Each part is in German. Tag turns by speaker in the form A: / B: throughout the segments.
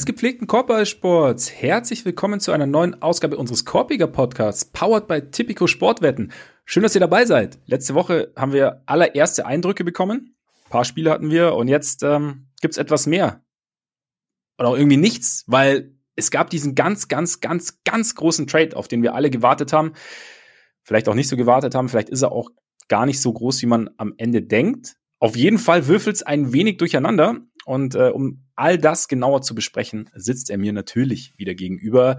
A: Des gepflegten Korbballsports, herzlich willkommen zu einer neuen Ausgabe unseres Korpiger Podcasts, powered by Tipico Sportwetten. Schön, dass ihr dabei seid. Letzte Woche haben wir allererste Eindrücke bekommen. Ein paar Spiele hatten wir und jetzt ähm, gibt's etwas mehr. Oder auch irgendwie nichts, weil es gab diesen ganz, ganz, ganz, ganz großen Trade, auf den wir alle gewartet haben. Vielleicht auch nicht so gewartet haben, vielleicht ist er auch gar nicht so groß, wie man am Ende denkt. Auf jeden Fall würfelt es ein wenig durcheinander. Und äh, um all das genauer zu besprechen, sitzt er mir natürlich wieder gegenüber,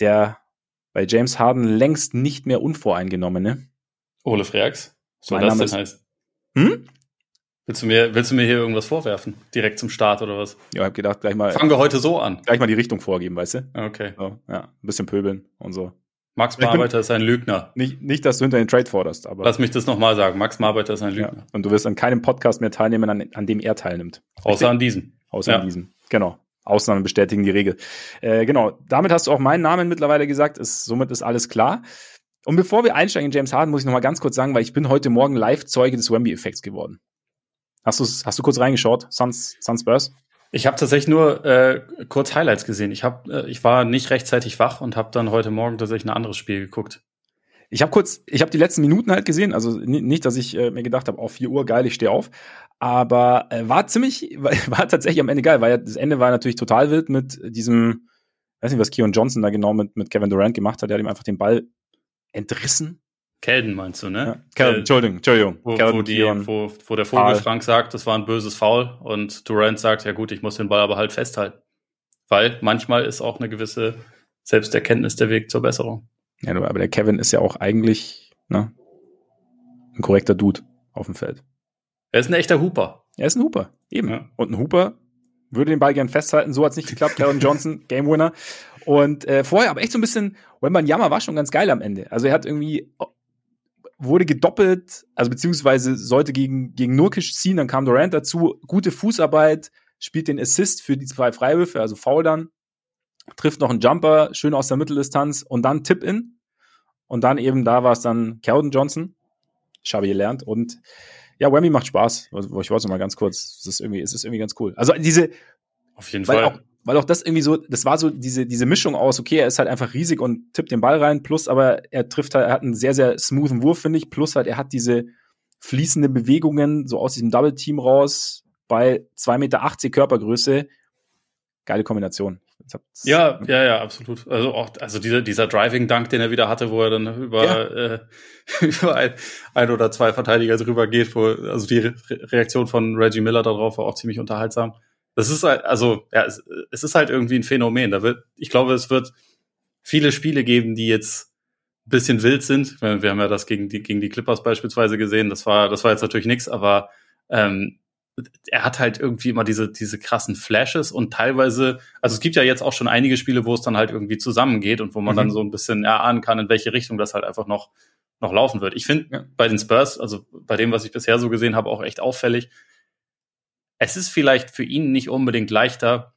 A: der bei James Harden längst nicht mehr unvoreingenommene.
B: Ole Freaks. So das denn heißt. Hm? Willst du, mir, willst du mir hier irgendwas vorwerfen? Direkt zum Start oder was?
A: Ja, ich hab gedacht, gleich mal.
B: Fangen wir heute so an.
A: Gleich mal die Richtung vorgeben, weißt du?
B: Okay.
A: So, ja, ein bisschen pöbeln und so.
B: Max Marbeiter ist ein Lügner.
A: Nicht, nicht, dass du hinter den Trade forderst, aber.
B: Lass mich das nochmal sagen. Max Marbeiter ist ein Lügner.
A: Ja, und du wirst an keinem Podcast mehr teilnehmen, an, an dem er teilnimmt.
B: Außer an diesem.
A: Außer ja. an diesem. Genau. Ausnahmen bestätigen die Regel. Äh, genau. Damit hast du auch meinen Namen mittlerweile gesagt. Ist, somit ist alles klar. Und bevor wir einsteigen in James Harden, muss ich nochmal ganz kurz sagen, weil ich bin heute Morgen Live-Zeuge des Wemby-Effekts geworden. Hast du hast du kurz reingeschaut? Suns, Suns Spurs?
B: Ich habe tatsächlich nur äh, kurz Highlights gesehen. Ich hab, äh, ich war nicht rechtzeitig wach und habe dann heute Morgen tatsächlich ein anderes Spiel geguckt.
A: Ich habe kurz, ich habe die letzten Minuten halt gesehen, also nicht, dass ich äh, mir gedacht habe, auf 4 Uhr geil, ich stehe auf, aber äh, war ziemlich, war tatsächlich am Ende geil, weil ja, das Ende war natürlich total wild mit diesem, weiß nicht, was Keon Johnson da genau mit, mit Kevin Durant gemacht hat, der hat ihm einfach den Ball entrissen
B: Kelden meinst du, ne? Ja.
A: Kelden, Entschuldigung, Entschuldigung.
B: Wo, wo, die, wo, wo der Vogelfrank sagt, das war ein böses Foul und Durant sagt, ja gut, ich muss den Ball aber halt festhalten. Weil manchmal ist auch eine gewisse Selbsterkenntnis der Weg zur Besserung.
A: Ja, aber der Kevin ist ja auch eigentlich ne, ein korrekter Dude auf dem Feld.
B: Er ist ein echter Hooper.
A: Er ist ein Hooper, eben. Ja. Und ein Hooper würde den Ball gern festhalten. So hat es nicht geklappt. Karen Johnson, Game Winner. Und äh, vorher aber echt so ein bisschen, Wembanyama war schon ganz geil am Ende. Also er hat irgendwie wurde gedoppelt, also beziehungsweise sollte gegen, gegen Nurkic ziehen, dann kam Durant dazu, gute Fußarbeit, spielt den Assist für die zwei Freiwürfe, also faul dann, trifft noch einen Jumper, schön aus der Mitteldistanz und dann Tip-In. Und dann eben, da war es dann Keldon Johnson. Ich habe gelernt und ja, Whammy macht Spaß. Also, ich wollte mal ganz kurz, es ist irgendwie, es ist irgendwie ganz cool. Also diese,
B: auf jeden Fall.
A: Auch, weil auch das irgendwie so, das war so diese, diese Mischung aus, okay, er ist halt einfach riesig und tippt den Ball rein, plus aber er trifft halt, er hat einen sehr, sehr smoothen Wurf, finde ich, plus halt er hat diese fließende Bewegungen so aus diesem Double-Team raus bei 2,80 Meter Körpergröße. Geile Kombination.
B: Ja, ja, ja, absolut. Also auch, also dieser, dieser Driving-Dunk, den er wieder hatte, wo er dann über, ja. äh, über ein, ein oder zwei Verteidiger drüber geht, wo, also die Re Reaktion von Reggie Miller darauf war auch ziemlich unterhaltsam. Das ist halt, also, ja, es, es ist halt irgendwie ein Phänomen. Da wird, ich glaube, es wird viele Spiele geben, die jetzt ein bisschen wild sind. Wir haben ja das gegen die, gegen die Clippers beispielsweise gesehen. Das war, das war jetzt natürlich nichts, aber ähm, er hat halt irgendwie immer diese, diese krassen Flashes und teilweise, also es gibt ja jetzt auch schon einige Spiele, wo es dann halt irgendwie zusammengeht und wo man mhm. dann so ein bisschen erahnen kann, in welche Richtung das halt einfach noch, noch laufen wird. Ich finde ja. bei den Spurs, also bei dem, was ich bisher so gesehen habe, auch echt auffällig, es ist vielleicht für ihn nicht unbedingt leichter,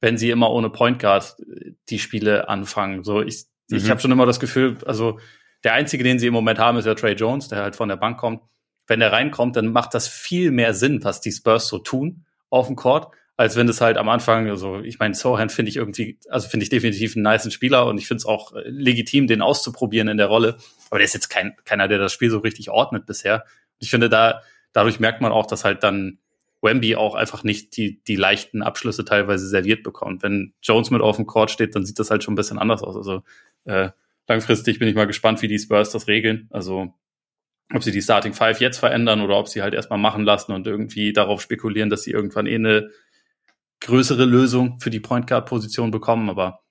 B: wenn sie immer ohne Point Guard äh, die Spiele anfangen. So, ich, mhm. ich habe schon immer das Gefühl, also der einzige, den sie im Moment haben, ist ja Trey Jones, der halt von der Bank kommt. Wenn er reinkommt, dann macht das viel mehr Sinn, was die Spurs so tun auf dem Court, als wenn es halt am Anfang, also ich meine, Sohan finde ich irgendwie, also finde ich definitiv einen niceen Spieler und ich finde es auch äh, legitim, den auszuprobieren in der Rolle. Aber der ist jetzt kein, keiner, der das Spiel so richtig ordnet bisher. Ich finde, da, dadurch merkt man auch, dass halt dann Wemby auch einfach nicht die, die leichten Abschlüsse teilweise serviert bekommt. Wenn Jones mit auf dem Court steht, dann sieht das halt schon ein bisschen anders aus. Also äh, langfristig bin ich mal gespannt, wie die Spurs das regeln. Also ob sie die Starting Five jetzt verändern oder ob sie halt erstmal machen lassen und irgendwie darauf spekulieren, dass sie irgendwann eh eine größere Lösung für die Point Guard Position bekommen. Aber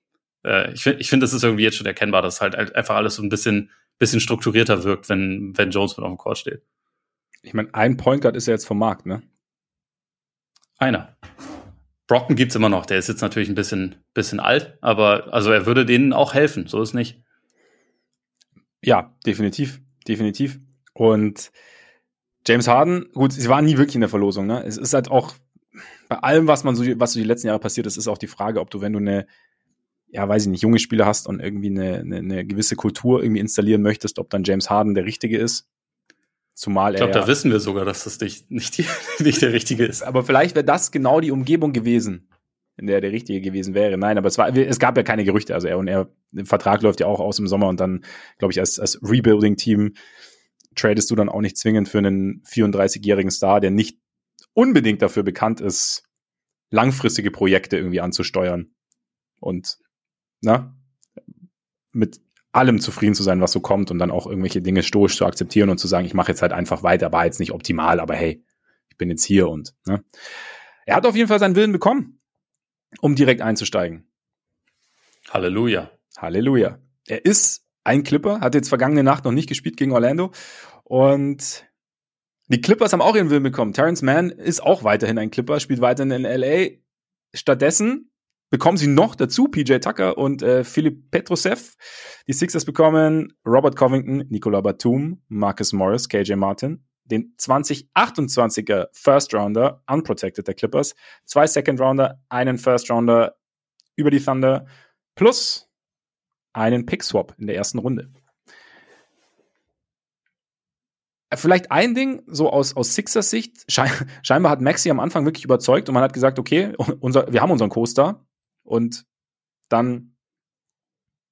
B: äh, ich finde, ich finde, das ist irgendwie jetzt schon erkennbar, dass halt einfach alles so ein bisschen, bisschen strukturierter wirkt, wenn, wenn Jones mit auf dem Court steht.
A: Ich meine, ein Point Guard ist ja jetzt vom Markt, ne?
B: Einer. Brocken gibt's immer noch. Der ist jetzt natürlich ein bisschen, bisschen alt, aber also er würde denen auch helfen. So ist nicht.
A: Ja, definitiv, definitiv. Und James Harden, gut, sie waren nie wirklich in der Verlosung. Ne? Es ist halt auch bei allem, was man so, was so die letzten Jahre passiert ist, ist auch die Frage, ob du, wenn du eine, ja, weiß ich nicht, junge Spieler hast und irgendwie eine, eine, eine gewisse Kultur irgendwie installieren möchtest, ob dann James Harden der richtige ist. Zumal
B: ich glaube, da wissen wir sogar, dass das nicht, nicht, die, nicht der richtige ist.
A: Aber vielleicht wäre das genau die Umgebung gewesen, in der der richtige gewesen wäre. Nein, aber es war, es gab ja keine Gerüchte. Also er und er, der Vertrag läuft ja auch aus im Sommer und dann, glaube ich, als, als Rebuilding-Team tradest du dann auch nicht zwingend für einen 34-jährigen Star, der nicht unbedingt dafür bekannt ist, langfristige Projekte irgendwie anzusteuern. Und, na, mit allem zufrieden zu sein, was so kommt und dann auch irgendwelche Dinge stoisch zu akzeptieren und zu sagen, ich mache jetzt halt einfach weiter, war jetzt nicht optimal, aber hey, ich bin jetzt hier und, ne. Er hat auf jeden Fall seinen Willen bekommen um direkt einzusteigen.
B: Halleluja.
A: Halleluja. Er ist ein Clipper, hat jetzt vergangene Nacht noch nicht gespielt gegen Orlando. Und die Clippers haben auch ihren Willen bekommen. Terrence Mann ist auch weiterhin ein Clipper, spielt weiterhin in LA. Stattdessen bekommen sie noch dazu PJ Tucker und äh, Philipp Petrusev. Die Sixers bekommen Robert Covington, Nicola Batum, Marcus Morris, KJ Martin, den 2028er First Rounder, unprotected der Clippers, zwei Second Rounder, einen First Rounder über die Thunder, plus einen Pick Swap in der ersten Runde. Vielleicht ein Ding, so aus, aus Sixers Sicht, scheinbar hat Maxi am Anfang wirklich überzeugt und man hat gesagt, okay, unser, wir haben unseren Co-Star und dann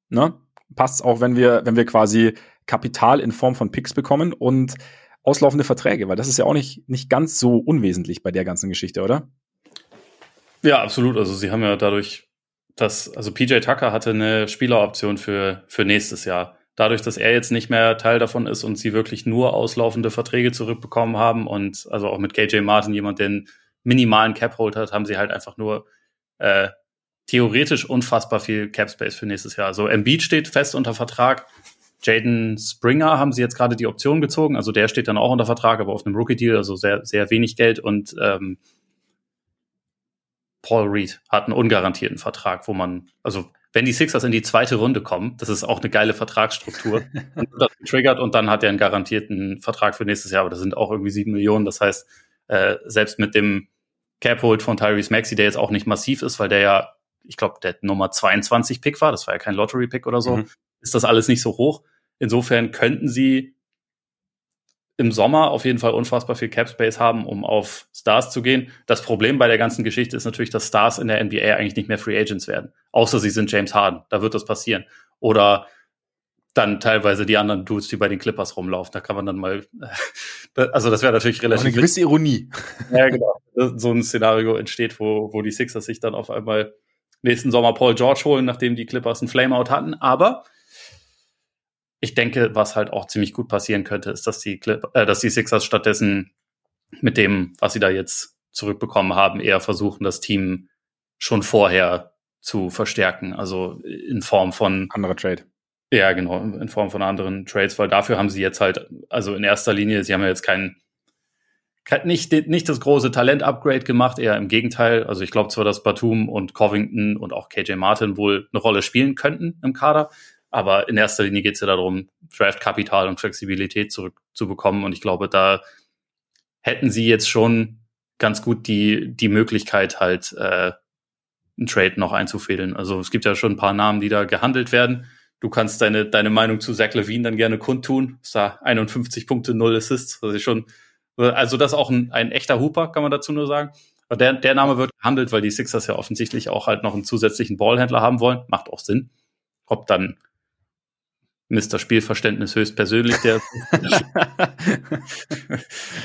A: ne, passt es auch, wenn wir, wenn wir quasi Kapital in Form von Picks bekommen und auslaufende Verträge, weil das ist ja auch nicht, nicht ganz so unwesentlich bei der ganzen Geschichte, oder?
B: Ja, absolut. Also sie haben ja dadurch, dass, also PJ Tucker hatte eine Spieleroption für, für nächstes Jahr. Dadurch, dass er jetzt nicht mehr Teil davon ist und sie wirklich nur auslaufende Verträge zurückbekommen haben und also auch mit KJ Martin jemand, den minimalen Cap-Hold hat, haben sie halt einfach nur äh, theoretisch unfassbar viel Cap-Space für nächstes Jahr. Also Embiid steht fest unter Vertrag. Jaden Springer haben sie jetzt gerade die Option gezogen, also der steht dann auch unter Vertrag, aber auf einem Rookie-Deal, also sehr, sehr wenig Geld. Und ähm, Paul Reed hat einen ungarantierten Vertrag, wo man, also wenn die Sixers in die zweite Runde kommen, das ist auch eine geile Vertragsstruktur, und das getriggert und dann hat er einen garantierten Vertrag für nächstes Jahr, aber das sind auch irgendwie sieben Millionen, das heißt, äh, selbst mit dem Cap-Hold von Tyrese Maxey, der jetzt auch nicht massiv ist, weil der ja, ich glaube, der Nummer 22 Pick war, das war ja kein Lottery-Pick oder so, mhm. ist das alles nicht so hoch. Insofern könnten sie im Sommer auf jeden Fall unfassbar viel Cap Space haben, um auf Stars zu gehen. Das Problem bei der ganzen Geschichte ist natürlich, dass Stars in der NBA eigentlich nicht mehr Free Agents werden. Außer sie sind James Harden. Da wird das passieren. Oder dann teilweise die anderen Dudes, die bei den Clippers rumlaufen. Da kann man dann mal, also das wäre natürlich relativ.
A: Eine gewisse Ironie.
B: Ja, genau. So ein Szenario entsteht, wo, wo die Sixers sich dann auf einmal nächsten Sommer Paul George holen, nachdem die Clippers einen Flameout hatten. Aber ich denke, was halt auch ziemlich gut passieren könnte, ist, dass die, Clip, äh, dass die Sixers stattdessen mit dem, was sie da jetzt zurückbekommen haben, eher versuchen, das Team schon vorher zu verstärken. Also in Form von
A: anderer Trade.
B: Ja, genau, in Form von anderen Trades, weil dafür haben sie jetzt halt, also in erster Linie, sie haben ja jetzt keinen nicht, nicht das große Talent-Upgrade gemacht, eher im Gegenteil. Also ich glaube zwar, dass Batum und Covington und auch KJ Martin wohl eine Rolle spielen könnten im Kader, aber in erster Linie geht es ja darum, Draft-Kapital und Flexibilität zurückzubekommen. Und ich glaube, da hätten sie jetzt schon ganz gut die, die Möglichkeit, halt äh, einen Trade noch einzufädeln. Also es gibt ja schon ein paar Namen, die da gehandelt werden. Du kannst deine, deine Meinung zu Zach Levine dann gerne kundtun. Ist da 51 Punkte, 0 Assists. Das ist schon, also das ist auch ein, ein echter Hooper, kann man dazu nur sagen. Aber der, der Name wird gehandelt, weil die Sixers ja offensichtlich auch halt noch einen zusätzlichen Ballhändler haben wollen. Macht auch Sinn. Ob dann Mr. Spielverständnis höchstpersönlich, der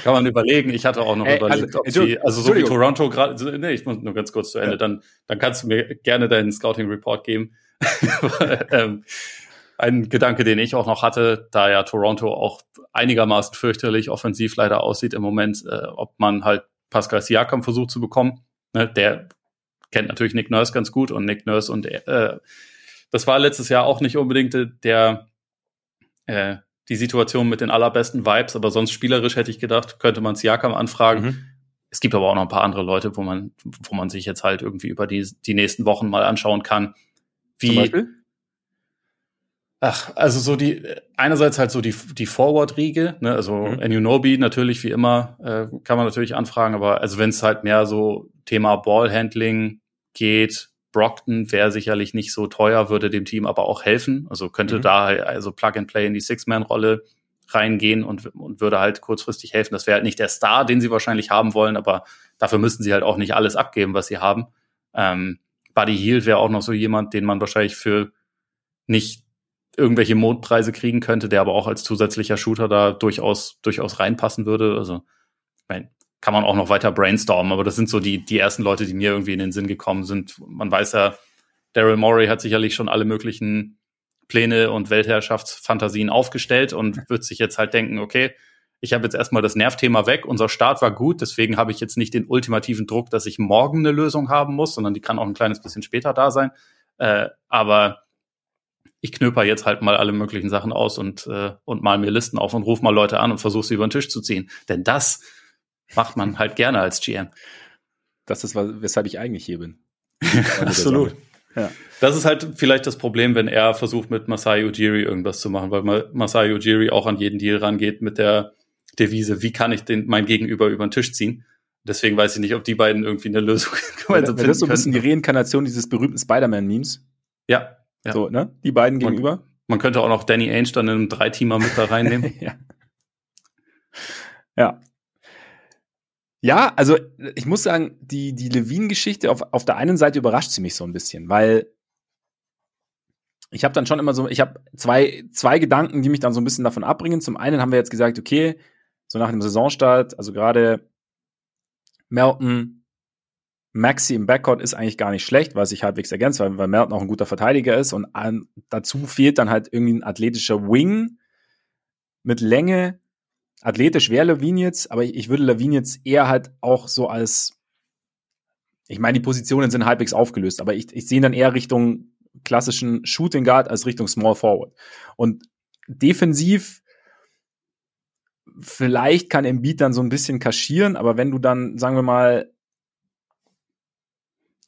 B: kann man überlegen. Ich hatte auch noch Ey, überlegt, also, ob sie, also so wie Toronto gerade, nee, ich muss nur ganz kurz zu Ende, ja. dann, dann kannst du mir gerne deinen Scouting Report geben. ähm, ein Gedanke, den ich auch noch hatte, da ja Toronto auch einigermaßen fürchterlich offensiv leider aussieht im Moment, äh, ob man halt Pascal Siakam versucht zu bekommen. Ne, der kennt natürlich Nick Nurse ganz gut und Nick Nurse und äh, das war letztes Jahr auch nicht unbedingt der äh, die Situation mit den allerbesten Vibes, aber sonst spielerisch hätte ich gedacht, könnte man Siakam anfragen. Mhm. Es gibt aber auch noch ein paar andere Leute, wo man, wo man sich jetzt halt irgendwie über die, die nächsten Wochen mal anschauen kann. Wie? Ach, also so die, einerseits halt so die, die Forward-Riege, ne, also mhm. Anunobi natürlich wie immer, äh, kann man natürlich anfragen, aber also wenn es halt mehr so Thema Ballhandling geht, Brockton wäre sicherlich nicht so teuer, würde dem Team aber auch helfen. Also könnte mhm. da also Plug and Play in die Six-Man-Rolle reingehen und, und würde halt kurzfristig helfen. Das wäre halt nicht der Star, den sie wahrscheinlich haben wollen, aber dafür müssten sie halt auch nicht alles abgeben, was sie haben. Ähm, Buddy Hield wäre auch noch so jemand, den man wahrscheinlich für nicht irgendwelche Mondpreise kriegen könnte, der aber auch als zusätzlicher Shooter da durchaus, durchaus reinpassen würde. Also, ich mein, kann man auch noch weiter brainstormen, aber das sind so die, die ersten Leute, die mir irgendwie in den Sinn gekommen sind. Man weiß ja, Daryl Morey hat sicherlich schon alle möglichen Pläne und Weltherrschaftsfantasien aufgestellt und wird sich jetzt halt denken, okay, ich habe jetzt erstmal das Nervthema weg, unser Start war gut, deswegen habe ich jetzt nicht den ultimativen Druck, dass ich morgen eine Lösung haben muss, sondern die kann auch ein kleines bisschen später da sein. Äh, aber ich knöper jetzt halt mal alle möglichen Sachen aus und, äh, und mal mir Listen auf und ruf mal Leute an und versuche sie über den Tisch zu ziehen. Denn das macht man halt gerne als GM.
A: Das ist, weshalb ich eigentlich hier bin.
B: Absolut. Ja. Das ist halt vielleicht das Problem, wenn er versucht, mit Masai Ujiri irgendwas zu machen, weil Masai Ujiri auch an jeden Deal rangeht mit der Devise, wie kann ich den, mein Gegenüber über den Tisch ziehen? Deswegen weiß ich nicht, ob die beiden irgendwie eine Lösung
A: gemeinsam finden Das ist so ein bisschen die Reinkarnation dieses berühmten Spider-Man-Memes.
B: Ja,
A: ja. So, ne? Die beiden man, gegenüber.
B: Man könnte auch noch Danny Ainge dann in einem Dreiteamer mit da reinnehmen.
A: ja. ja. Ja, also ich muss sagen, die, die Levine-Geschichte auf, auf der einen Seite überrascht sie mich so ein bisschen, weil ich habe dann schon immer so, ich habe zwei, zwei Gedanken, die mich dann so ein bisschen davon abbringen. Zum einen haben wir jetzt gesagt, okay, so nach dem Saisonstart, also gerade Melton, Maxi im Backcourt ist eigentlich gar nicht schlecht, weil sich halbwegs ergänzt, weil, weil Melton auch ein guter Verteidiger ist und an, dazu fehlt dann halt irgendwie ein athletischer Wing mit Länge, athletisch wäre Levine jetzt, aber ich, ich würde Levine jetzt eher halt auch so als, ich meine, die Positionen sind halbwegs aufgelöst, aber ich, ich sehe dann eher Richtung klassischen Shooting Guard als Richtung Small Forward. Und defensiv, vielleicht kann Embiid dann so ein bisschen kaschieren, aber wenn du dann, sagen wir mal,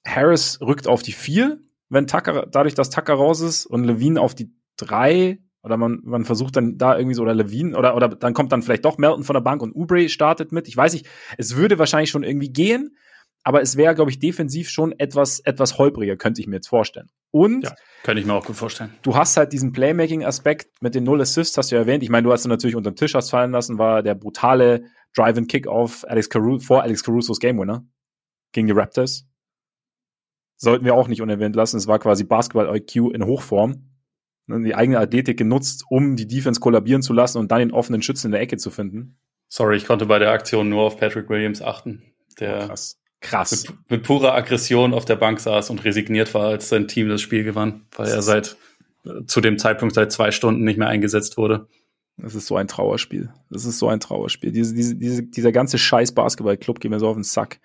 A: Harris rückt auf die vier, wenn Tucker, dadurch, dass Tucker raus ist und Levine auf die drei oder man, man versucht dann da irgendwie so, oder Levine, oder, oder dann kommt dann vielleicht doch Melton von der Bank und Ubre startet mit. Ich weiß nicht, es würde wahrscheinlich schon irgendwie gehen, aber es wäre, glaube ich, defensiv schon etwas, etwas holpriger, könnte ich mir jetzt vorstellen. Und ja,
B: könnte ich mir auch gut vorstellen.
A: Du hast halt diesen Playmaking-Aspekt mit den Null Assists, hast du ja erwähnt. Ich meine, du hast ihn natürlich unter den Tisch hast fallen lassen, war der brutale Drive-and-Kick-Off Alex Caruso, vor Alex Carusos Game Winner gegen die Raptors. Sollten wir auch nicht unerwähnt lassen. Es war quasi Basketball-IQ in Hochform. Ne, die eigene Athletik genutzt, um die Defense kollabieren zu lassen und dann den offenen Schützen in der Ecke zu finden.
B: Sorry, ich konnte bei der Aktion nur auf Patrick Williams achten. Der
A: oh, krass. Krass.
B: Mit, mit, purer Aggression auf der Bank saß und resigniert war, als sein Team das Spiel gewann, weil er seit äh, zu dem Zeitpunkt seit zwei Stunden nicht mehr eingesetzt wurde.
A: Das ist so ein Trauerspiel. Das ist so ein Trauerspiel. Diese, diese, diese, dieser ganze scheiß Basketballclub geht mir so auf den Sack.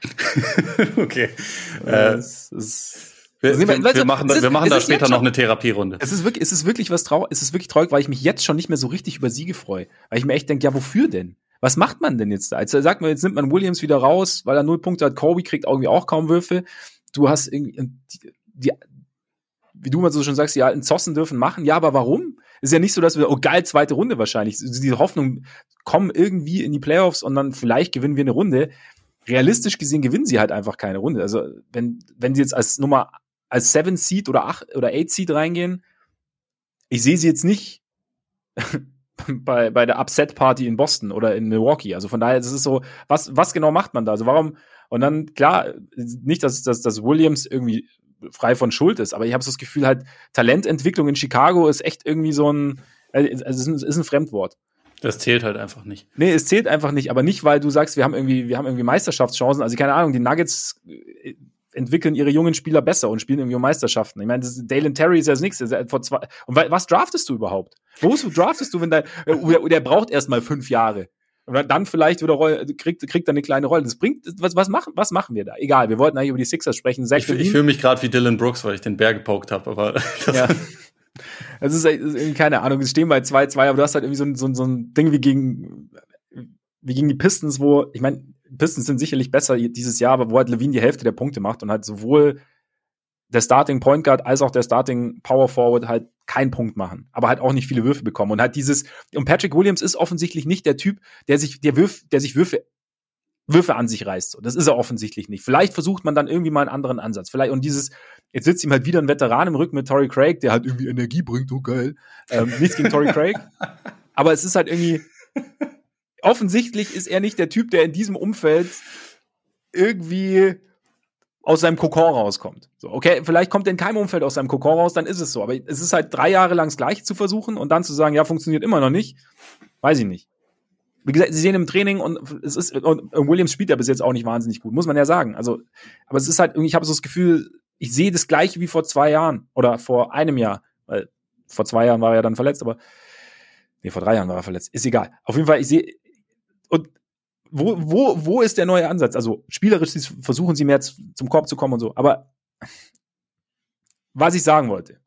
B: okay. Äh, es, es, wir, wir, wir, machen, da, wir machen da später noch eine Therapierunde.
A: Es ist wirklich, es ist wirklich was traurig, es ist wirklich traurig, weil ich mich jetzt schon nicht mehr so richtig über Siege freue. Weil ich mir echt denke, ja, wofür denn? Was macht man denn jetzt da? Jetzt sagt man, jetzt nimmt man Williams wieder raus, weil er null Punkte hat. Kobe kriegt irgendwie auch kaum Würfe. Du hast irgendwie, die, die, wie du mal so schon sagst, die alten Zossen dürfen machen. Ja, aber warum? Ist ja nicht so, dass wir, oh geil, zweite Runde wahrscheinlich. Diese Hoffnung, kommen irgendwie in die Playoffs und dann vielleicht gewinnen wir eine Runde. Realistisch gesehen gewinnen sie halt einfach keine Runde. Also, wenn, wenn sie jetzt als Nummer als Seven Seed oder acht oder Eight Seed reingehen. Ich sehe sie jetzt nicht bei, bei der Upset Party in Boston oder in Milwaukee. Also von daher, das ist so, was, was genau macht man da? Also warum? Und dann, klar, nicht, dass, dass, dass Williams irgendwie frei von Schuld ist, aber ich habe so das Gefühl, halt, Talententwicklung in Chicago ist echt irgendwie so ein, also es ist ein, ist ein Fremdwort.
B: Das zählt halt einfach nicht.
A: Nee, es zählt einfach nicht, aber nicht, weil du sagst, wir haben irgendwie, wir haben irgendwie Meisterschaftschancen. Also keine Ahnung, die Nuggets entwickeln ihre jungen Spieler besser und spielen irgendwie um Meisterschaften. Ich meine, Dalen Terry ist ja das nächste. Vor zwei, und was draftest du überhaupt? Wo draftest du, wenn dein, äh, der braucht erst mal fünf Jahre. Und dann vielleicht wieder Roll, kriegt, kriegt er eine kleine Rolle. Das bringt, was, was, machen, was machen wir da? Egal, wir wollten eigentlich über die Sixers sprechen.
B: Zach ich, ich fühle mich gerade wie Dylan Brooks, weil ich den Bär gepokt habe, aber
A: ja. Das ist, ist keine Ahnung. Es stehen bei 2-2, aber du hast halt irgendwie so ein, so, so ein Ding wie gegen, wie gegen die Pistons, wo, ich meine, Pistons sind sicherlich besser dieses Jahr, aber wo halt Levine die Hälfte der Punkte macht und halt sowohl der Starting Point Guard als auch der Starting Power Forward halt keinen Punkt machen, aber halt auch nicht viele Würfe bekommen und halt dieses und Patrick Williams ist offensichtlich nicht der Typ, der sich der Würf, der sich Würfe Würfe an sich reißt. Das ist er offensichtlich nicht. Vielleicht versucht man dann irgendwie mal einen anderen Ansatz. Vielleicht und dieses jetzt sitzt ihm halt wieder ein Veteran im Rücken mit Torrey Craig, der halt irgendwie Energie bringt, oh geil. Ähm, nichts gegen Torrey Craig, aber es ist halt irgendwie offensichtlich ist er nicht der Typ, der in diesem Umfeld irgendwie aus seinem Kokon rauskommt. So, okay, vielleicht kommt er in keinem Umfeld aus seinem Kokon raus, dann ist es so. Aber es ist halt drei Jahre lang das Gleiche zu versuchen und dann zu sagen, ja, funktioniert immer noch nicht, weiß ich nicht. Wie gesagt, sie sehen im Training und es ist, und Williams spielt ja bis jetzt auch nicht wahnsinnig gut, muss man ja sagen. Also, aber es ist halt, ich habe so das Gefühl, ich sehe das Gleiche wie vor zwei Jahren oder vor einem Jahr, weil vor zwei Jahren war er dann verletzt, aber nee, vor drei Jahren war er verletzt. Ist egal. Auf jeden Fall, ich sehe, und wo, wo, wo ist der neue Ansatz? Also spielerisch versuchen sie mehr zum Korb zu kommen und so. Aber was ich sagen wollte,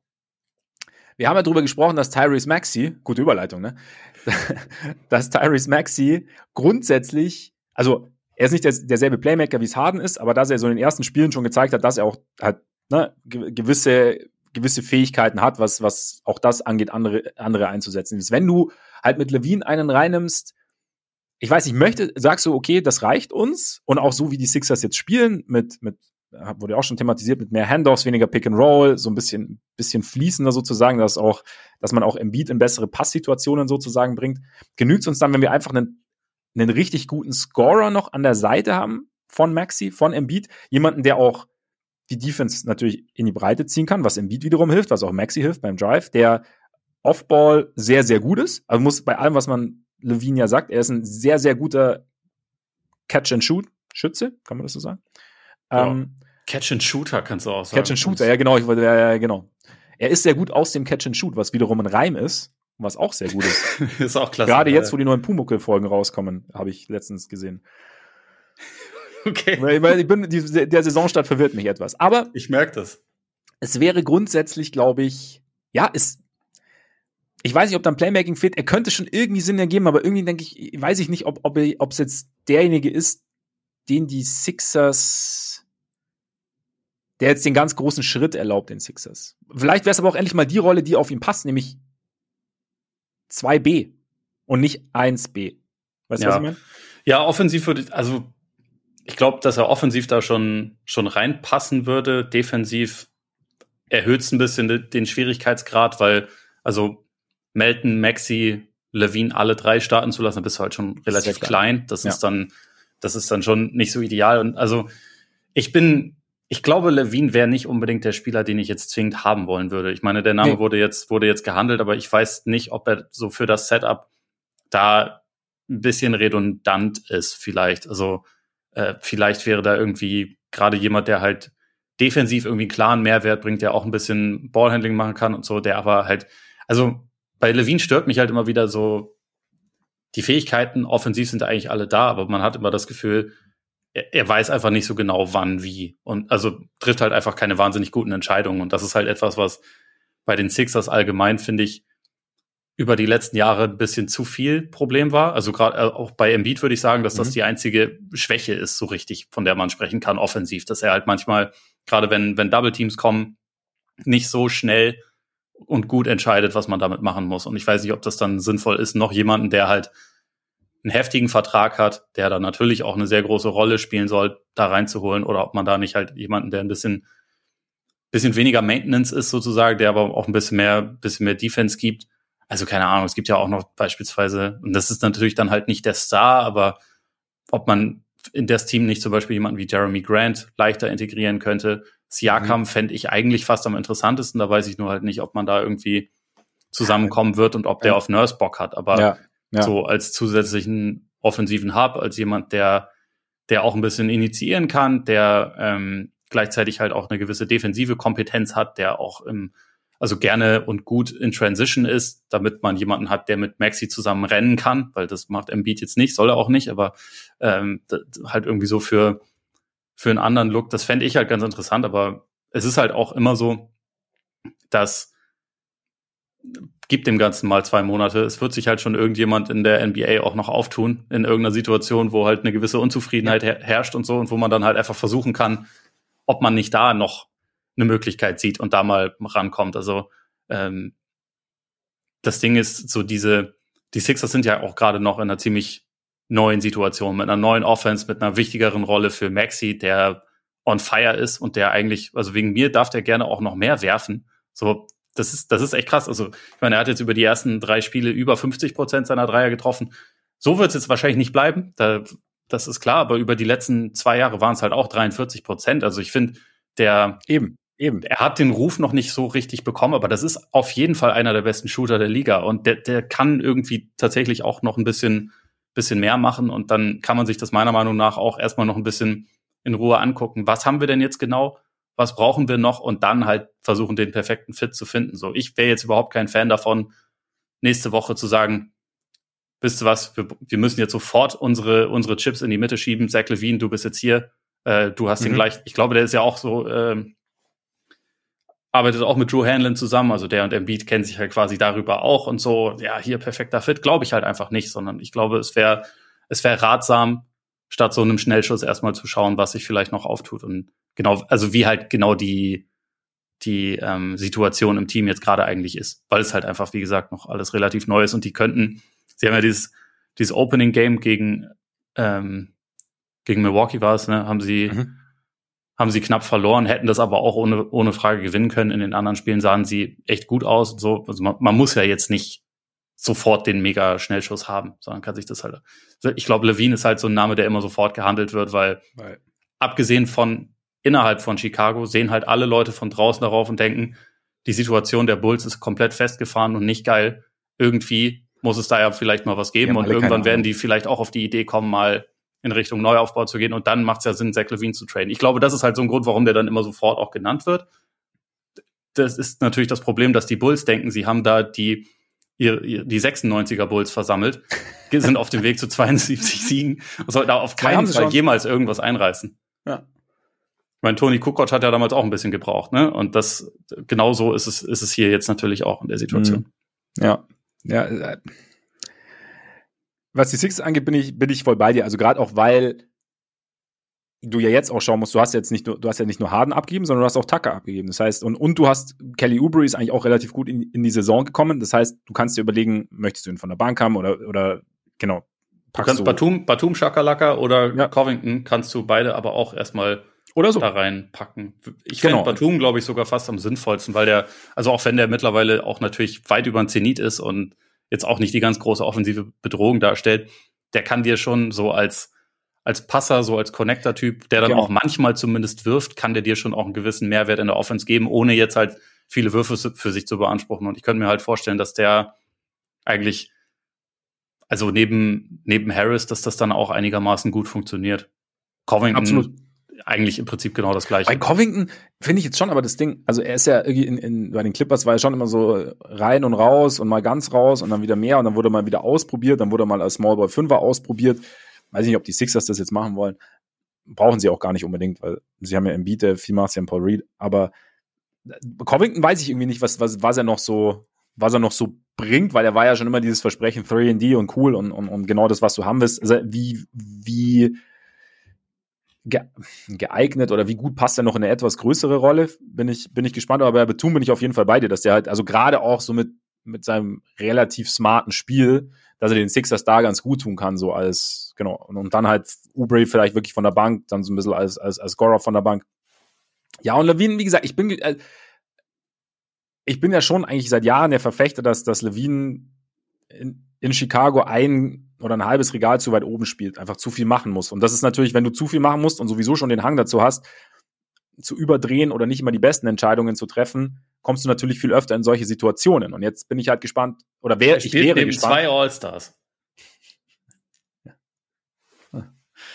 A: wir haben ja darüber gesprochen, dass Tyrese Maxi, gute Überleitung, ne? dass Tyrese Maxi grundsätzlich, also er ist nicht der, derselbe Playmaker, wie es Harden ist, aber dass er so in den ersten Spielen schon gezeigt hat, dass er auch halt, ne, gewisse, gewisse Fähigkeiten hat, was, was auch das angeht, andere, andere einzusetzen. Wenn du halt mit Levine einen reinnimmst, ich weiß, ich möchte, sagst du, okay, das reicht uns und auch so wie die Sixers jetzt spielen, mit, mit, wurde auch schon thematisiert, mit mehr Handoffs, weniger Pick and Roll, so ein bisschen, bisschen fließender sozusagen, dass auch, dass man auch Embiid in bessere Passsituationen sozusagen bringt. Genügt es uns dann, wenn wir einfach einen, einen richtig guten Scorer noch an der Seite haben von Maxi, von Embiid, jemanden, der auch die Defense natürlich in die Breite ziehen kann, was Embiid wiederum hilft, was auch Maxi hilft beim Drive, der Offball sehr, sehr gut ist. Also muss bei allem, was man Levine ja sagt, er ist ein sehr, sehr guter Catch-and-Shoot-Schütze, kann man das so sagen?
B: Ja. Ähm, Catch-and-Shooter kannst du auch
A: sagen. Catch-and-Shooter, ja genau, ich ja, genau. Er ist sehr gut aus dem Catch-and-Shoot, was wiederum ein Reim ist, was auch sehr gut ist.
B: ist auch klasse.
A: Gerade jetzt, wo die neuen Pumuckel-Folgen rauskommen, habe ich letztens gesehen. Okay. Weil ich bin, die, der Saisonstart verwirrt mich etwas. Aber.
B: Ich merke das.
A: Es wäre grundsätzlich, glaube ich, ja, es, ich weiß nicht, ob dann Playmaking fit, er könnte schon irgendwie Sinn ergeben, aber irgendwie denke ich, weiß ich nicht, ob ob ob es jetzt derjenige ist, den die Sixers der jetzt den ganz großen Schritt erlaubt den Sixers. Vielleicht wäre es aber auch endlich mal die Rolle, die auf ihn passt, nämlich 2B und nicht 1B.
B: Weißt du, ja. was ich meine? Ja, offensiv würde also ich glaube, dass er offensiv da schon schon reinpassen würde, defensiv erhöht es ein bisschen den Schwierigkeitsgrad, weil also Melton, Maxi, Levine alle drei starten zu lassen, dann bist du halt schon relativ klein. Das ja. ist dann, das ist dann schon nicht so ideal. Und also ich bin, ich glaube, Levine wäre nicht unbedingt der Spieler, den ich jetzt zwingend haben wollen würde. Ich meine, der Name nee. wurde jetzt, wurde jetzt gehandelt, aber ich weiß nicht, ob er so für das Setup da ein bisschen redundant ist, vielleicht. Also äh, vielleicht wäre da irgendwie gerade jemand, der halt defensiv irgendwie einen klaren Mehrwert bringt, der auch ein bisschen Ballhandling machen kann und so, der aber halt, also bei Levine stört mich halt immer wieder so, die Fähigkeiten offensiv sind eigentlich alle da, aber man hat immer das Gefühl, er, er weiß einfach nicht so genau, wann, wie. Und also trifft halt einfach keine wahnsinnig guten Entscheidungen. Und das ist halt etwas, was bei den Sixers allgemein, finde ich, über die letzten Jahre ein bisschen zu viel Problem war. Also gerade äh, auch bei Embiid würde ich sagen, dass das mhm. die einzige Schwäche ist, so richtig, von der man sprechen kann, offensiv, dass er halt manchmal, gerade wenn, wenn Double Teams kommen, nicht so schnell und gut entscheidet, was man damit machen muss. Und ich weiß nicht, ob das dann sinnvoll ist, noch jemanden, der halt einen heftigen Vertrag hat, der dann natürlich auch eine sehr große Rolle spielen soll, da reinzuholen, oder ob man da nicht halt jemanden, der ein bisschen, bisschen weniger Maintenance ist sozusagen, der aber auch ein bisschen mehr, bisschen mehr Defense gibt. Also keine Ahnung, es gibt ja auch noch beispielsweise, und das ist natürlich dann halt nicht der Star, aber ob man in das Team nicht zum Beispiel jemanden wie Jeremy Grant leichter integrieren könnte, Siakam mhm. fände ich eigentlich fast am interessantesten. Da weiß ich nur halt nicht, ob man da irgendwie zusammenkommen wird und ob der auf Nurse Bock hat. Aber ja, ja. so als zusätzlichen offensiven Hub, als jemand, der, der auch ein bisschen initiieren kann, der ähm, gleichzeitig halt auch eine gewisse defensive Kompetenz hat, der auch im, also gerne und gut in Transition ist, damit man jemanden hat, der mit Maxi zusammen rennen kann, weil das macht Embiid jetzt nicht, soll er auch nicht, aber ähm, halt irgendwie so für für einen anderen Look. Das fände ich halt ganz interessant, aber es ist halt auch immer so, dass gibt dem Ganzen mal zwei Monate. Es wird sich halt schon irgendjemand in der NBA auch noch auftun, in irgendeiner Situation, wo halt eine gewisse Unzufriedenheit her herrscht und so und wo man dann halt einfach versuchen kann, ob man nicht da noch eine Möglichkeit sieht und da mal rankommt. Also ähm, das Ding ist so diese, die Sixers sind ja auch gerade noch in einer ziemlich neuen Situation, mit einer neuen Offense, mit einer wichtigeren Rolle für Maxi, der on fire ist und der eigentlich, also wegen mir darf der gerne auch noch mehr werfen. So, das ist, das ist echt krass. Also, ich meine, er hat jetzt über die ersten drei Spiele über 50 Prozent seiner Dreier getroffen. So wird es jetzt wahrscheinlich nicht bleiben. Da das ist klar, aber über die letzten zwei Jahre waren es halt auch 43 Prozent. Also ich finde, der
A: eben, eben.
B: Er hat den Ruf noch nicht so richtig bekommen, aber das ist auf jeden Fall einer der besten Shooter der Liga und der, der kann irgendwie tatsächlich auch noch ein bisschen, bisschen mehr machen und dann kann man sich das meiner Meinung nach auch erstmal noch ein bisschen in Ruhe angucken. Was haben wir denn jetzt genau? Was brauchen wir noch? Und dann halt versuchen, den perfekten Fit zu finden. So, ich wäre jetzt überhaupt kein Fan davon, nächste Woche zu sagen, wisst ihr was, wir, wir müssen jetzt sofort unsere, unsere Chips in die Mitte schieben. Zach Levine, du bist jetzt hier, äh, du hast mhm. den gleich, ich glaube, der ist ja auch so, äh, arbeitet auch mit Drew Hanlon zusammen, also der und Embiid kennen sich halt quasi darüber auch und so, ja, hier perfekter Fit, glaube ich halt einfach nicht, sondern ich glaube, es wäre es wäre ratsam, statt so einem Schnellschuss erstmal zu schauen, was sich vielleicht noch auftut und genau, also wie halt genau die die ähm, Situation im Team jetzt gerade eigentlich ist, weil es halt einfach, wie gesagt, noch alles relativ neu ist und die könnten, sie haben ja dieses, dieses Opening Game gegen, ähm, gegen Milwaukee war es, ne, haben sie, mhm. Haben sie knapp verloren, hätten das aber auch ohne, ohne Frage gewinnen können. In den anderen Spielen sahen sie echt gut aus und so. Also man, man muss ja jetzt nicht sofort den mega Schnellschuss haben, sondern kann sich das halt. Ich glaube, Levine ist halt so ein Name, der immer sofort gehandelt wird, weil, weil abgesehen von innerhalb von Chicago sehen halt alle Leute von draußen darauf und denken, die Situation der Bulls ist komplett festgefahren und nicht geil. Irgendwie muss es da ja vielleicht mal was geben und irgendwann werden die vielleicht auch auf die Idee kommen, mal in Richtung Neuaufbau zu gehen und dann macht es ja Sinn, Zach Levine zu traden. Ich glaube, das ist halt so ein Grund, warum der dann immer sofort auch genannt wird. Das ist natürlich das Problem, dass die Bulls denken, sie haben da die die 96er Bulls versammelt, sind auf dem Weg zu 72 Siegen und sollten da auf keinen Fall jemals irgendwas einreißen. Ja. Ich meine, Toni Kukoc hat ja damals auch ein bisschen gebraucht, ne? Und das genau so ist es, ist es hier jetzt natürlich auch in der Situation.
A: Mhm. Ja. Ja. Was die Sixers angeht, bin ich, bin ich voll bei dir. Also gerade auch, weil du ja jetzt auch schauen musst, du hast jetzt nicht nur, du hast ja nicht nur Harden abgegeben, sondern du hast auch Tucker abgegeben. Das heißt, und, und du hast, Kelly Oubre ist eigentlich auch relativ gut in, in die Saison gekommen. Das heißt, du kannst dir überlegen, möchtest du ihn von der Bank haben oder, oder genau.
B: Du kannst du Batum, Batum Shakalaka oder ja. Covington kannst du beide aber auch erstmal oder so. da reinpacken. Ich genau. finde Batum, glaube ich, sogar fast am sinnvollsten, weil der, also auch wenn der mittlerweile auch natürlich weit über den Zenit ist und jetzt auch nicht die ganz große offensive Bedrohung darstellt, der kann dir schon so als als Passer, so als Connector-Typ, der dann genau. auch manchmal zumindest wirft, kann der dir schon auch einen gewissen Mehrwert in der Offense geben, ohne jetzt halt viele Würfe für sich zu beanspruchen. Und ich könnte mir halt vorstellen, dass der eigentlich, also neben, neben Harris, dass das dann auch einigermaßen gut funktioniert. Covington Absolut eigentlich im Prinzip genau das gleiche.
A: Bei Covington finde ich jetzt schon, aber das Ding, also er ist ja irgendwie in, in, bei den Clippers war er schon immer so rein und raus und mal ganz raus und dann wieder mehr und dann wurde mal wieder ausprobiert, dann wurde mal als Smallboy Fünfer ausprobiert. Weiß nicht, ob die Sixers das jetzt machen wollen. Brauchen sie auch gar nicht unbedingt, weil sie haben ja Embiid, der viel macht, sie haben Paul Reed, aber Covington weiß ich irgendwie nicht, was, was, was er noch so, was er noch so bringt, weil er war ja schon immer dieses Versprechen 3D und cool und, und, und genau das, was du haben willst. Also wie, wie, geeignet oder wie gut passt er noch in eine etwas größere Rolle? Bin ich, bin ich gespannt, aber bei Betum bin ich auf jeden Fall bei dir, dass der halt, also gerade auch so mit, mit seinem relativ smarten Spiel, dass er den Sixers da ganz gut tun kann, so als, genau, und, und dann halt Ubre vielleicht wirklich von der Bank, dann so ein bisschen als, als, als Scorer von der Bank. Ja, und Levine, wie gesagt, ich bin, äh, ich bin ja schon eigentlich seit Jahren der Verfechter, dass, dass Levine in, in Chicago ein oder ein halbes Regal zu weit oben spielt, einfach zu viel machen muss. Und das ist natürlich, wenn du zu viel machen musst und sowieso schon den Hang dazu hast, zu überdrehen oder nicht immer die besten Entscheidungen zu treffen, kommst du natürlich viel öfter in solche Situationen. Und jetzt bin ich halt gespannt, oder wer ich wäre
B: neben gespannt. zwei All-Stars.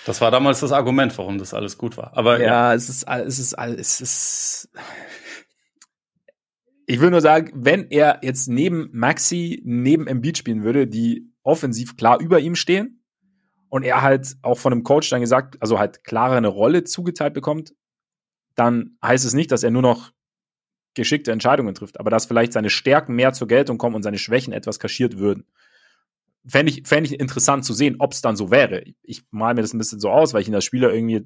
B: Das war damals das Argument, warum das alles gut war. Aber
A: ja, ja. es ist, es ist, es ist. Ich will nur sagen, wenn er jetzt neben Maxi, neben Embiid spielen würde, die offensiv klar über ihm stehen und er halt auch von einem Coach dann gesagt, also halt klarer eine Rolle zugeteilt bekommt, dann heißt es nicht, dass er nur noch geschickte Entscheidungen trifft, aber dass vielleicht seine Stärken mehr zur Geltung kommen und seine Schwächen etwas kaschiert würden. Fände ich, fänd ich interessant zu sehen, ob es dann so wäre. Ich male mir das ein bisschen so aus, weil ich ihn als Spieler irgendwie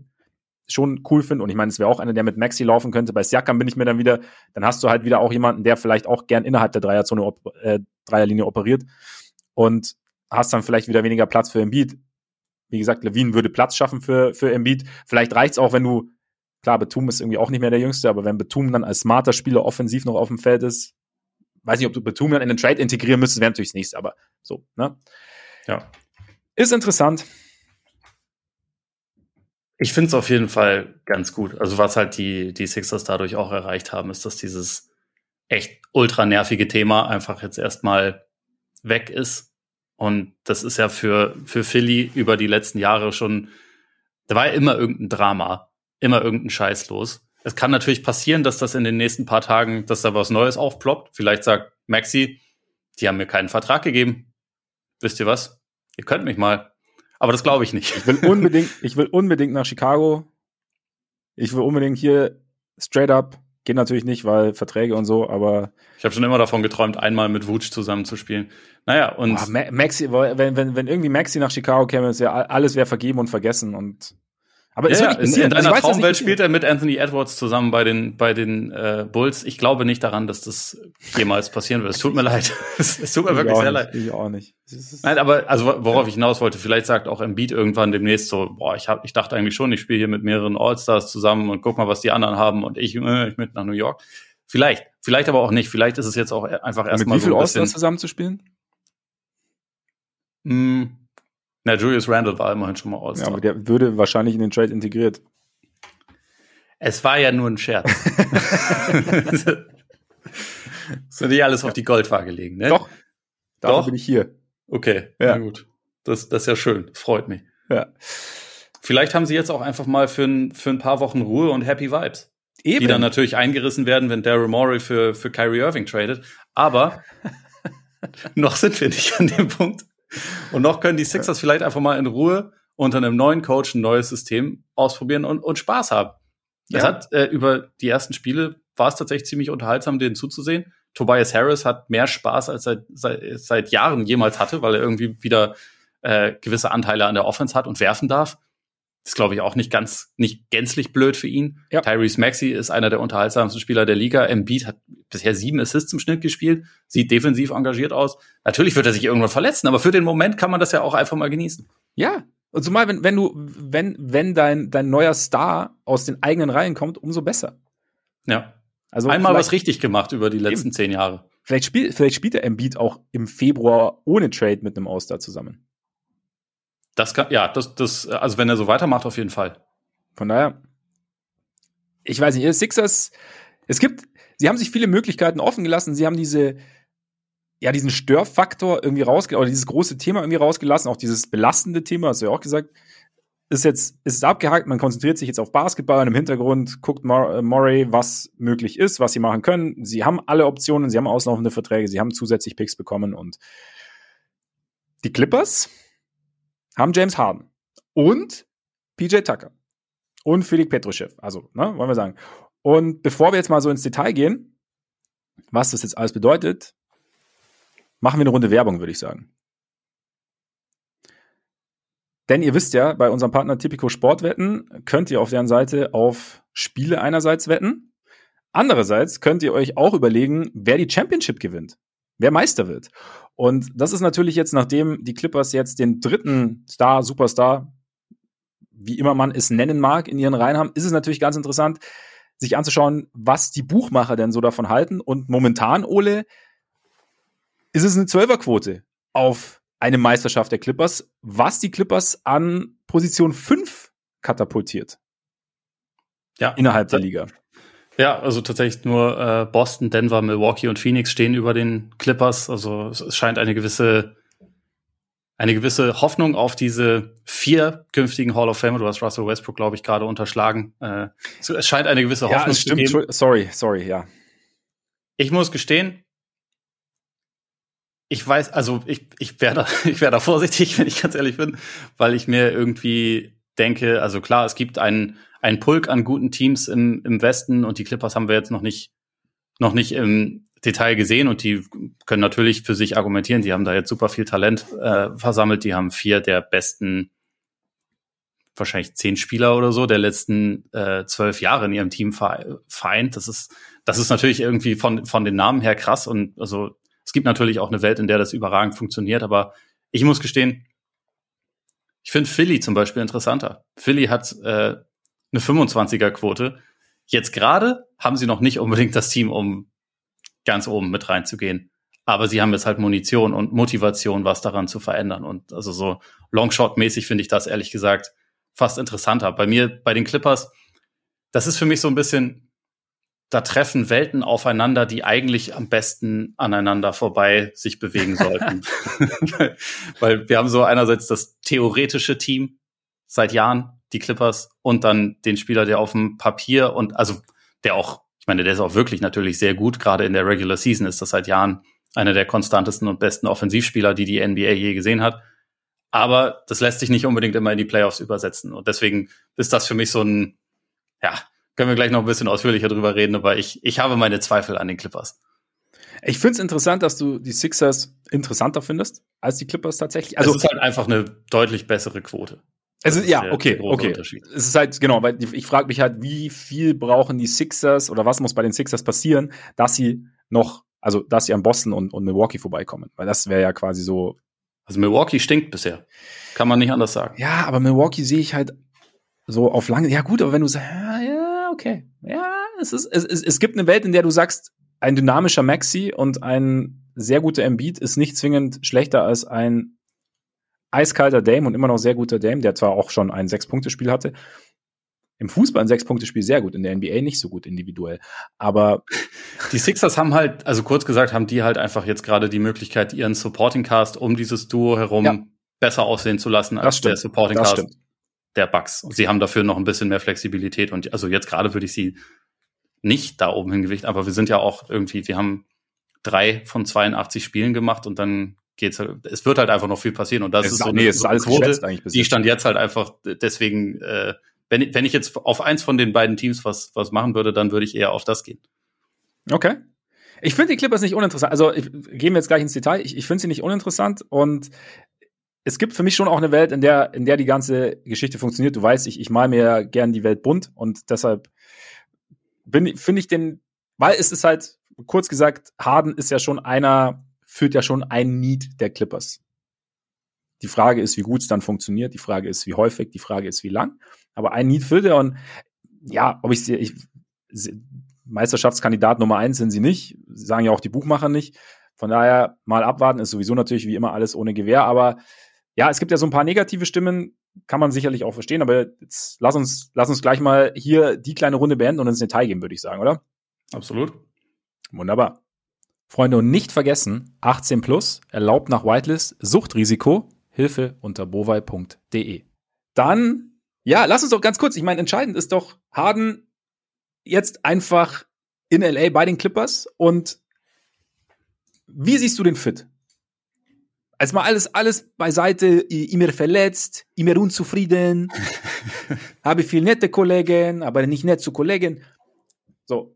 A: schon cool finde. Und ich meine, es wäre auch einer, der mit Maxi laufen könnte. Bei Siakam bin ich mir dann wieder, dann hast du halt wieder auch jemanden, der vielleicht auch gern innerhalb der Dreierzone, äh, Dreierlinie operiert. Und hast dann vielleicht wieder weniger Platz für Embiid. Wie gesagt, Levine würde Platz schaffen für, für Embiid. Vielleicht reicht's auch, wenn du, klar, Betum ist irgendwie auch nicht mehr der Jüngste, aber wenn Betum dann als smarter Spieler offensiv noch auf dem Feld ist, weiß nicht, ob du Betum dann in den Trade integrieren müsstest, wäre natürlich das nächste, aber so, ne?
B: Ja.
A: Ist interessant.
B: Ich finde es auf jeden Fall ganz gut. Also was halt die, die Sixers dadurch auch erreicht haben, ist, dass dieses echt ultra nervige Thema einfach jetzt erstmal weg ist. Und das ist ja für, für Philly über die letzten Jahre schon, da war ja immer irgendein Drama, immer irgendein Scheiß los. Es kann natürlich passieren, dass das in den nächsten paar Tagen, dass da was Neues aufploppt. Vielleicht sagt Maxi, die haben mir keinen Vertrag gegeben. Wisst ihr was? Ihr könnt mich mal. Aber das glaube ich nicht.
A: Ich will unbedingt, ich will unbedingt nach Chicago. Ich will unbedingt hier straight up. Geht natürlich nicht, weil Verträge und so, aber.
B: Ich habe schon immer davon geträumt, einmal mit Wutsch zusammenzuspielen. Naja, und.
A: Oh, Maxi, wenn, wenn, wenn irgendwie Maxi nach Chicago käme, wär, alles wäre vergeben und vergessen und
B: aber ja, in, in, deiner also Traumwelt spielt er mit Anthony Edwards zusammen bei den, bei den äh, Bulls. Ich glaube nicht daran, dass das jemals passieren wird. Es tut mir leid. es, tut mir ich wirklich sehr
A: nicht,
B: leid.
A: Ich auch nicht.
B: Nein, aber also worauf ich hinaus wollte, vielleicht sagt auch Embiid irgendwann demnächst so, boah, ich hab, ich dachte eigentlich schon, ich spiele hier mit mehreren All-Stars zusammen und guck mal, was die anderen haben und ich, äh, ich mit nach New York. Vielleicht, vielleicht aber auch nicht. Vielleicht ist es jetzt auch einfach erstmal
A: so. Mit wie viel All-Stars zusammen zu spielen?
B: Mh, hm, na, Julius Randle war immerhin schon mal All-Star.
A: Ja, aber der würde wahrscheinlich in den Trade integriert.
B: Es war ja nur ein Scherz. Sind nicht alles auf die Goldwaage legen, ne?
A: Doch. Dafür Doch? bin ich hier.
B: Okay, ja. na gut. Das, das ist ja schön. Freut mich.
A: Ja.
B: Vielleicht haben sie jetzt auch einfach mal für ein, für ein paar Wochen Ruhe und Happy Vibes. Eben. Die dann natürlich eingerissen werden, wenn Daryl Morey für, für Kyrie Irving tradet. Aber noch sind wir nicht an dem Punkt. Und noch können die Sixers vielleicht einfach mal in Ruhe unter einem neuen Coach ein neues System ausprobieren und, und Spaß haben. Ja. Es hat äh, über die ersten Spiele war es tatsächlich ziemlich unterhaltsam, denen zuzusehen. Tobias Harris hat mehr Spaß als seit, seit, seit Jahren jemals hatte, weil er irgendwie wieder äh, gewisse Anteile an der Offense hat und werfen darf. Das ist, glaube ich, auch nicht ganz, nicht gänzlich blöd für ihn. Ja. Tyrese Maxey ist einer der unterhaltsamsten Spieler der Liga. Embiid hat bisher sieben Assists im Schnitt gespielt, sieht defensiv engagiert aus. Natürlich wird er sich irgendwann verletzen, aber für den Moment kann man das ja auch einfach mal genießen.
A: Ja, und zumal, wenn, wenn du, wenn, wenn dein, dein neuer Star aus den eigenen Reihen kommt, umso besser.
B: Ja. Also einmal was richtig gemacht über die letzten eben. zehn Jahre.
A: Vielleicht spielt, vielleicht spielt der Embiid auch im Februar ohne Trade mit einem All-Star zusammen.
B: Das kann, ja, das, das, also wenn er so weitermacht, auf jeden Fall.
A: Von daher, ich weiß nicht, Sixers, es gibt, sie haben sich viele Möglichkeiten offen gelassen. Sie haben diese, ja, diesen Störfaktor irgendwie rausgelassen, oder dieses große Thema irgendwie rausgelassen, auch dieses belastende Thema, hast du ja auch gesagt, ist jetzt, ist abgehakt, man konzentriert sich jetzt auf Basketball und im Hintergrund guckt äh, Murray, was möglich ist, was sie machen können. Sie haben alle Optionen, sie haben auslaufende Verträge, sie haben zusätzlich Picks bekommen und die Clippers haben James Harden und PJ Tucker und Felix Petruschew, also, ne, wollen wir sagen. Und bevor wir jetzt mal so ins Detail gehen, was das jetzt alles bedeutet, machen wir eine Runde Werbung, würde ich sagen. Denn ihr wisst ja, bei unserem Partner Typico Sportwetten könnt ihr auf deren Seite auf Spiele einerseits wetten. Andererseits könnt ihr euch auch überlegen, wer die Championship gewinnt, wer Meister wird. Und das ist natürlich jetzt, nachdem die Clippers jetzt den dritten Star, Superstar, wie immer man es nennen mag, in ihren Reihen haben, ist es natürlich ganz interessant, sich anzuschauen, was die Buchmacher denn so davon halten. Und momentan, Ole, ist es eine Zwölferquote auf eine Meisterschaft der Clippers, was die Clippers an Position 5 katapultiert.
B: Ja.
A: Innerhalb der Liga.
B: Ja, also tatsächlich nur äh, Boston, Denver, Milwaukee und Phoenix stehen über den Clippers. Also es, scheint eine gewisse eine gewisse Hoffnung auf diese vier künftigen Hall of Fame. Du hast Russell Westbrook, glaube ich, gerade unterschlagen. Äh, es scheint eine gewisse Hoffnung ja, es
A: stimmt. zu geben. Sorry, sorry, ja.
B: Ich muss gestehen, ich weiß, also ich, ich wäre da, ich wäre da vorsichtig, wenn ich ganz ehrlich bin, weil ich mir irgendwie denke, also klar, es gibt einen, einen Pulk an guten Teams im, im Westen und die Clippers haben wir jetzt noch nicht, noch nicht im Detail gesehen und die können natürlich für sich argumentieren. Die haben da jetzt super viel Talent äh, versammelt. Die haben vier der besten, wahrscheinlich zehn Spieler oder so der letzten äh, zwölf Jahre in ihrem Team vereint. Das ist, das ist natürlich irgendwie von, von den Namen her krass und also es gibt natürlich auch eine Welt, in der das überragend funktioniert, aber ich muss gestehen, ich finde Philly zum Beispiel interessanter. Philly hat äh, eine 25er-Quote. Jetzt gerade haben sie noch nicht unbedingt das Team, um ganz oben mit reinzugehen. Aber sie haben jetzt halt Munition und Motivation, was daran zu verändern. Und also so Longshot-mäßig finde ich das ehrlich gesagt fast interessanter. Bei mir, bei den Clippers, das ist für mich so ein bisschen, da treffen Welten aufeinander, die eigentlich am besten aneinander vorbei sich bewegen sollten. Weil wir haben so einerseits das theoretische Team seit Jahren, die Clippers, und dann den Spieler, der auf dem Papier und also der auch, ich meine, der ist auch wirklich natürlich sehr gut, gerade in der Regular Season ist das seit Jahren einer der konstantesten und besten Offensivspieler, die die NBA je gesehen hat. Aber das lässt sich nicht unbedingt immer in die Playoffs übersetzen. Und deswegen ist das für mich so ein, ja, können wir gleich noch ein bisschen ausführlicher drüber reden, aber ich, ich habe meine Zweifel an den Clippers.
A: Ich finde es interessant, dass du die Sixers interessanter findest als die Clippers tatsächlich.
B: Also es ist halt einfach eine deutlich bessere Quote.
A: Also ja, der, okay, der okay. Es ist halt genau, weil ich frage mich halt, wie viel brauchen die Sixers oder was muss bei den Sixers passieren, dass sie noch, also dass sie an Boston und, und Milwaukee vorbeikommen, weil das wäre ja quasi so.
B: Also Milwaukee stinkt bisher, kann man nicht anders sagen.
A: Ja, aber Milwaukee sehe ich halt so auf lange. Ja gut, aber wenn du sagst, ja, ja okay. Ja, es, ist, es, es, es gibt eine Welt, in der du sagst, ein dynamischer Maxi und ein sehr guter Embiid ist nicht zwingend schlechter als ein eiskalter Dame und immer noch sehr guter Dame, der zwar auch schon ein Sechs-Punkte-Spiel hatte. Im Fußball ein Sechs-Punkte-Spiel sehr gut, in der NBA nicht so gut individuell. Aber
B: die Sixers haben halt, also kurz gesagt, haben die halt einfach jetzt gerade die Möglichkeit, ihren Supporting Cast um dieses Duo herum ja. besser aussehen zu lassen als der Supporting Cast der Bugs. Sie haben dafür noch ein bisschen mehr Flexibilität und also jetzt gerade würde ich sie nicht da oben hingewicht, aber wir sind ja auch irgendwie, wir haben drei von 82 Spielen gemacht und dann geht's halt, es wird halt einfach noch viel passieren und das es ist so
A: nee, eine, es ist alles Quote, eigentlich
B: die stand jetzt halt einfach deswegen äh, wenn, wenn ich jetzt auf eins von den beiden Teams was was machen würde, dann würde ich eher auf das gehen.
A: Okay. Ich finde die Clippers nicht uninteressant. Also ich, gehen wir jetzt gleich ins Detail. Ich, ich finde sie nicht uninteressant und es gibt für mich schon auch eine Welt, in der, in der die ganze Geschichte funktioniert. Du weißt, ich, ich mal mir gern die Welt bunt und deshalb finde ich den, weil es ist halt, kurz gesagt, Harden ist ja schon einer, führt ja schon ein Need der Clippers. Die Frage ist, wie gut es dann funktioniert. Die Frage ist, wie häufig. Die Frage ist, wie lang. Aber ein Need füllt er und ja, ob ich sie, ich, Meisterschaftskandidat Nummer eins sind sie nicht. Sagen ja auch die Buchmacher nicht. Von daher mal abwarten ist sowieso natürlich wie immer alles ohne Gewehr, aber ja, es gibt ja so ein paar negative Stimmen, kann man sicherlich auch verstehen, aber jetzt lass uns, lass uns gleich mal hier die kleine Runde beenden und ins Detail gehen, würde ich sagen, oder?
B: Absolut.
A: Wunderbar. Freunde, und nicht vergessen, 18 plus, erlaubt nach Whitelist, Suchtrisiko, Hilfe unter bovai.de. Dann, ja, lass uns doch ganz kurz, ich meine, entscheidend ist doch Harden jetzt einfach in LA bei den Clippers und wie siehst du den Fit? als mal alles, alles beiseite, immer verletzt, immer unzufrieden, habe viel nette Kollegen, aber nicht nett zu Kollegen. So.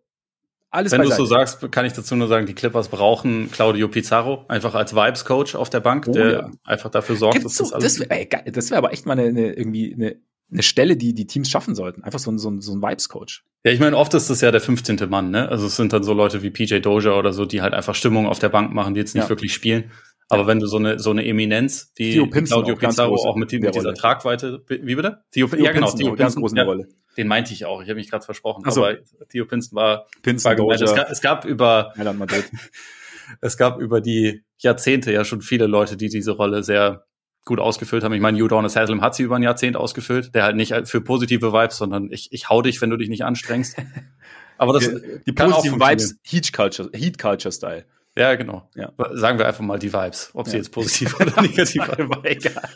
B: Alles Wenn du so sagst, kann ich dazu nur sagen, die Clippers brauchen Claudio Pizarro einfach als Vibes-Coach auf der Bank, oh, der ja. einfach dafür sorgt, Gibt's
A: dass das alles. Das wäre wär aber echt mal eine, eine, irgendwie eine, eine Stelle, die die Teams schaffen sollten. Einfach so ein, so ein, so ein Vibes-Coach.
B: Ja, ich meine, oft ist das ja der 15. Mann, ne? Also es sind dann so Leute wie PJ Doja oder so, die halt einfach Stimmung auf der Bank machen, die jetzt nicht ja. wirklich spielen. Aber ja. wenn du so eine, so eine Eminenz, wie
A: Theo Pinson
B: Claudio Pizarro auch mit, mit dieser Tragweite, wie bitte?
A: Theo, Theo ja, genau, Pinson, Theo
B: ganz große ja, Rolle. Den meinte ich auch. Ich habe mich gerade versprochen.
A: Ach so.
B: Aber Theo Pinson war,
A: Pinson war
B: es, gab, es gab über, es gab über die Jahrzehnte ja schon viele Leute, die diese Rolle sehr gut ausgefüllt haben. Ich meine, Udonis Haslam hat sie über ein Jahrzehnt ausgefüllt, der halt nicht für positive Vibes, sondern ich, ich hau dich, wenn du dich nicht anstrengst.
A: Aber das die, die positiven Vibes, Heat Culture, Heat Culture Style.
B: Ja, genau. Ja. Sagen wir einfach mal die Vibes, ob sie jetzt positiv oder negativ waren. egal.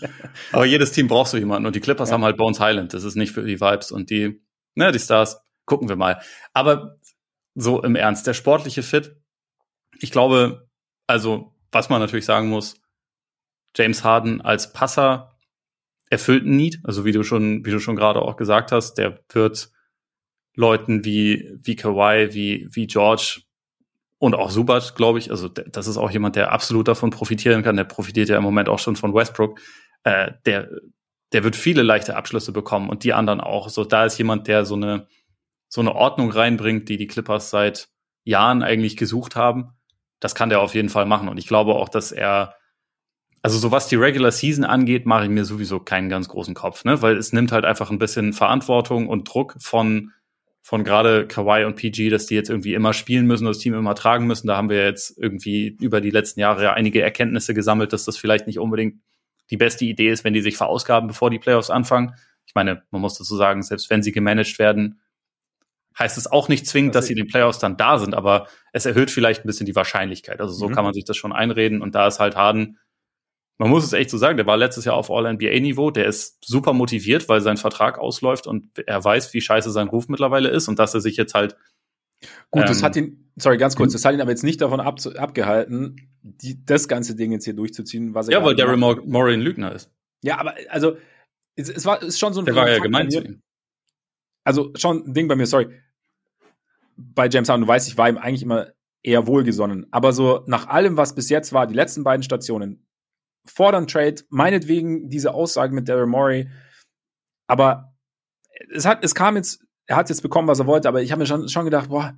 B: Aber jedes Team braucht so jemanden und die Clippers ja. haben halt Bones Highland. Das ist nicht für die Vibes und die, ne, die Stars. Gucken wir mal. Aber so im Ernst, der sportliche Fit. Ich glaube, also, was man natürlich sagen muss, James Harden als Passer erfüllt ein Need. Also, wie du schon, wie du schon gerade auch gesagt hast, der wird Leuten wie, wie Kawhi, wie, wie George und auch Subat, glaube ich. Also das ist auch jemand, der absolut davon profitieren kann. Der profitiert ja im Moment auch schon von Westbrook. Äh, der, der wird viele leichte Abschlüsse bekommen und die anderen auch. So da ist jemand, der so eine so eine Ordnung reinbringt, die die Clippers seit Jahren eigentlich gesucht haben. Das kann der auf jeden Fall machen. Und ich glaube auch, dass er also so was die Regular Season angeht, mache ich mir sowieso keinen ganz großen Kopf, ne? Weil es nimmt halt einfach ein bisschen Verantwortung und Druck von von gerade Kawhi und PG, dass die jetzt irgendwie immer spielen müssen, das Team immer tragen müssen. Da haben wir jetzt irgendwie über die letzten Jahre ja einige Erkenntnisse gesammelt, dass das vielleicht nicht unbedingt die beste Idee ist, wenn die sich verausgaben, bevor die Playoffs anfangen. Ich meine, man muss dazu sagen, selbst wenn sie gemanagt werden, heißt es auch nicht zwingend, dass sie in den Playoffs dann da sind, aber es erhöht vielleicht ein bisschen die Wahrscheinlichkeit. Also so mhm. kann man sich das schon einreden. Und da ist halt Harden, man muss es echt so sagen, der war letztes Jahr auf All-NBA-Niveau, der ist super motiviert, weil sein Vertrag ausläuft und er weiß, wie scheiße sein Ruf mittlerweile ist und dass er sich jetzt halt.
A: Gut, ähm, das hat ihn, sorry, ganz kurz, das hat ihn aber jetzt nicht davon ab, abgehalten, die, das ganze Ding jetzt hier durchzuziehen,
B: was er. Ja, weil Daryl Morey ein Lügner ist.
A: Ja, aber also, es, es war ist schon so ein.
B: Der war ja gemeint zu ihm.
A: Also schon ein Ding bei mir, sorry. Bei James Harden, du weißt, ich war ihm eigentlich immer eher wohlgesonnen. Aber so nach allem, was bis jetzt war, die letzten beiden Stationen, fordern Trade, meinetwegen diese Aussage mit Daryl Morey. Aber es hat, es kam jetzt, er hat jetzt bekommen, was er wollte, aber ich habe mir schon, schon gedacht, boah,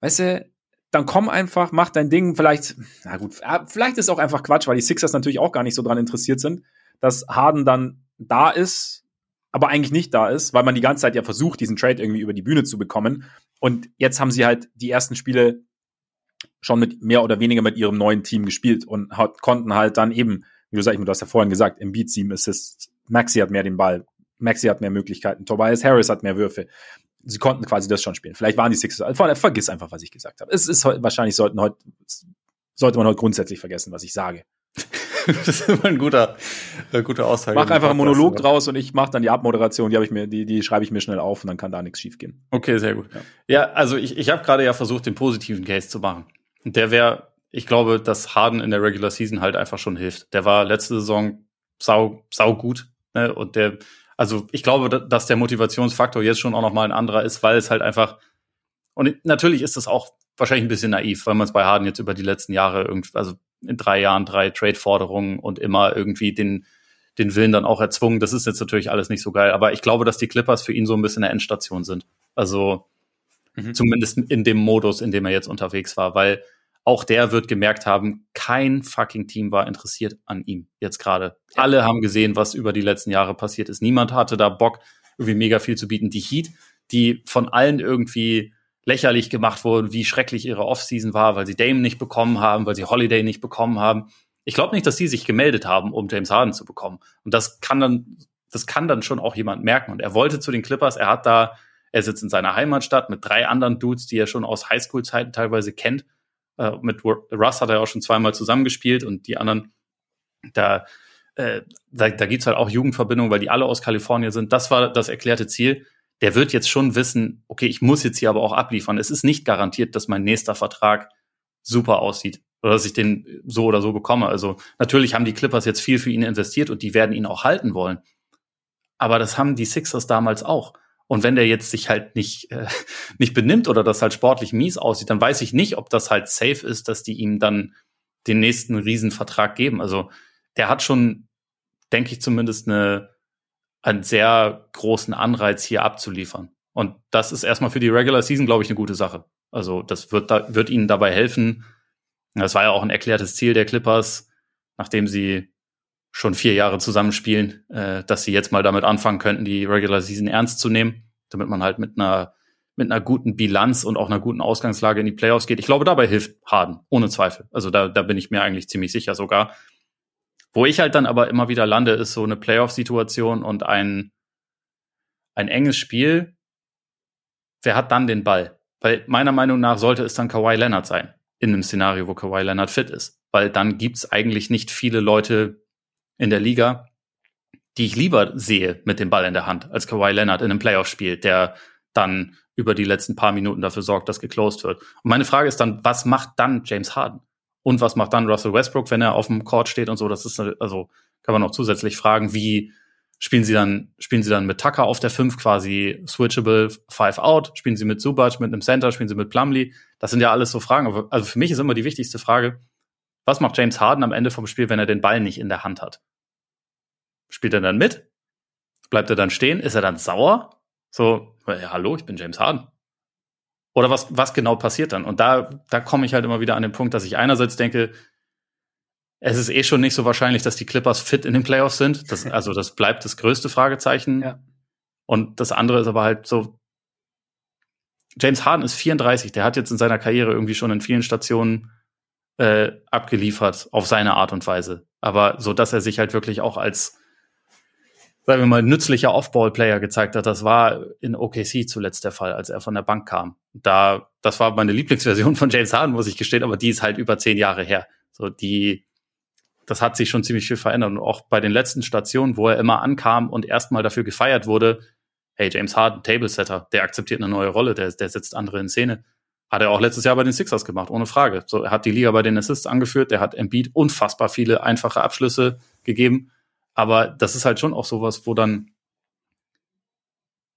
A: weißt du, dann komm einfach, mach dein Ding. Vielleicht, na gut, vielleicht ist auch einfach Quatsch, weil die Sixers natürlich auch gar nicht so dran interessiert sind, dass Harden dann da ist, aber eigentlich nicht da ist, weil man die ganze Zeit ja versucht, diesen Trade irgendwie über die Bühne zu bekommen. Und jetzt haben sie halt die ersten Spiele schon mit mehr oder weniger mit ihrem neuen Team gespielt und konnten halt dann eben wie du sagst, du hast ja vorhin gesagt, im Beat Team Assists, Maxi hat mehr den Ball, Maxi hat mehr Möglichkeiten, Tobias Harris hat mehr Würfe. Sie konnten quasi das schon spielen. Vielleicht waren die Sixers, also, vergiss einfach, was ich gesagt habe. Es ist wahrscheinlich sollten heute, sollte man heute grundsätzlich vergessen, was ich sage.
B: das ist immer ein guter, äh, guter Aussage.
A: Mach einfach einen Monolog oder? draus und ich mache dann die Abmoderation, die habe ich mir, die, die schreibe ich mir schnell auf und dann kann da nichts schiefgehen.
B: Okay, sehr gut. Ja, ja also ich, ich habe gerade ja versucht, den positiven Case zu machen. Der wäre ich glaube, dass Harden in der Regular Season halt einfach schon hilft. Der war letzte Saison sau, sau gut. Ne? Und der, also ich glaube, dass der Motivationsfaktor jetzt schon auch nochmal ein anderer ist, weil es halt einfach, und natürlich ist das auch wahrscheinlich ein bisschen naiv, weil man es bei Harden jetzt über die letzten Jahre irgendwie, also in drei Jahren drei Trade-Forderungen und immer irgendwie den, den Willen dann auch erzwungen. Das ist jetzt natürlich alles nicht so geil. Aber ich glaube, dass die Clippers für ihn so ein bisschen eine Endstation sind. Also mhm. zumindest in dem Modus, in dem er jetzt unterwegs war, weil auch der wird gemerkt haben, kein fucking Team war interessiert an ihm jetzt gerade. Ja. Alle haben gesehen, was über die letzten Jahre passiert ist. Niemand hatte da Bock, irgendwie mega viel zu bieten. Die Heat, die von allen irgendwie lächerlich gemacht wurden, wie schrecklich ihre Offseason war, weil sie Dame nicht bekommen haben, weil sie Holiday nicht bekommen haben. Ich glaube nicht, dass sie sich gemeldet haben, um James Harden zu bekommen. Und das kann dann, das kann dann schon auch jemand merken. Und er wollte zu den Clippers, er hat da, er sitzt in seiner Heimatstadt mit drei anderen Dudes, die er schon aus Highschool-Zeiten teilweise kennt äh, mit Russ hat er auch schon zweimal zusammengespielt und die anderen, da, äh, da, da gibt halt auch Jugendverbindungen, weil die alle aus Kalifornien sind. Das war das erklärte Ziel. Der wird jetzt schon wissen, okay, ich muss jetzt hier aber auch abliefern. Es ist nicht garantiert, dass mein nächster Vertrag super aussieht oder dass ich den so oder so bekomme. Also natürlich haben die Clippers jetzt viel für ihn investiert und die werden ihn auch halten wollen. Aber das haben die Sixers damals auch. Und wenn der jetzt sich halt nicht, äh, nicht benimmt oder das halt sportlich mies aussieht, dann weiß ich nicht, ob das halt safe ist, dass die ihm dann den nächsten Riesenvertrag geben. Also der hat schon, denke ich zumindest, eine, einen sehr großen Anreiz hier abzuliefern. Und das ist erstmal für die Regular Season, glaube ich, eine gute Sache. Also das wird, da, wird ihnen dabei helfen. Das war ja auch ein erklärtes Ziel der Clippers, nachdem sie schon vier Jahre zusammenspielen, äh, dass sie jetzt mal damit anfangen könnten, die Regular Season ernst zu nehmen, damit man halt mit einer mit einer guten Bilanz und auch einer guten Ausgangslage in die Playoffs geht. Ich glaube, dabei hilft Harden, ohne Zweifel. Also da, da bin ich mir eigentlich ziemlich sicher sogar. Wo ich halt dann aber immer wieder lande, ist so eine Playoff-Situation und ein, ein enges Spiel. Wer hat dann den Ball? Weil meiner Meinung nach sollte es dann Kawhi Leonard sein, in einem Szenario, wo Kawhi Leonard fit ist. Weil dann gibt's eigentlich nicht viele Leute, in der Liga, die ich lieber sehe mit dem Ball in der Hand, als Kawhi Leonard in einem Playoff-Spiel, der dann über die letzten paar Minuten dafür sorgt, dass geclosed wird. Und meine Frage ist dann, was macht dann James Harden? Und was macht dann Russell Westbrook, wenn er auf dem Court steht und so? Das ist, also, kann man noch zusätzlich fragen, wie spielen sie dann, spielen sie dann mit Tucker auf der 5 quasi switchable five out? Spielen sie mit Zubac, mit einem Center? Spielen sie mit Plumlee? Das sind ja alles so Fragen. Also für mich ist immer die wichtigste Frage, was macht James Harden am Ende vom Spiel, wenn er den Ball nicht in der Hand hat? Spielt er dann mit? Bleibt er dann stehen? Ist er dann sauer? So, ja, hallo, ich bin James Harden. Oder was, was genau passiert dann? Und da, da komme ich halt immer wieder an den Punkt, dass ich einerseits denke, es ist eh schon nicht so wahrscheinlich, dass die Clippers fit in den Playoffs sind. Das, also das bleibt das größte Fragezeichen. Ja. Und das andere ist aber halt so, James Harden ist 34, der hat jetzt in seiner Karriere irgendwie schon in vielen Stationen äh, abgeliefert auf seine Art und Weise. Aber so, dass er sich halt wirklich auch als sagen wir mal, nützlicher Off-Ball-Player gezeigt hat. Das war in OKC zuletzt der Fall, als er von der Bank kam. Da, das war meine Lieblingsversion von James Harden, muss ich gestehen, aber die ist halt über zehn Jahre her. So, die, das hat sich schon ziemlich viel verändert. Und auch bei den letzten Stationen, wo er immer ankam und erstmal dafür gefeiert wurde, hey, James Harden, Tablesetter, der akzeptiert eine neue Rolle, der, der setzt andere in Szene. Hat er auch letztes Jahr bei den Sixers gemacht, ohne Frage. So, er hat die Liga bei den Assists angeführt, der hat Embiid unfassbar viele einfache Abschlüsse gegeben. Aber das ist halt schon auch sowas, wo dann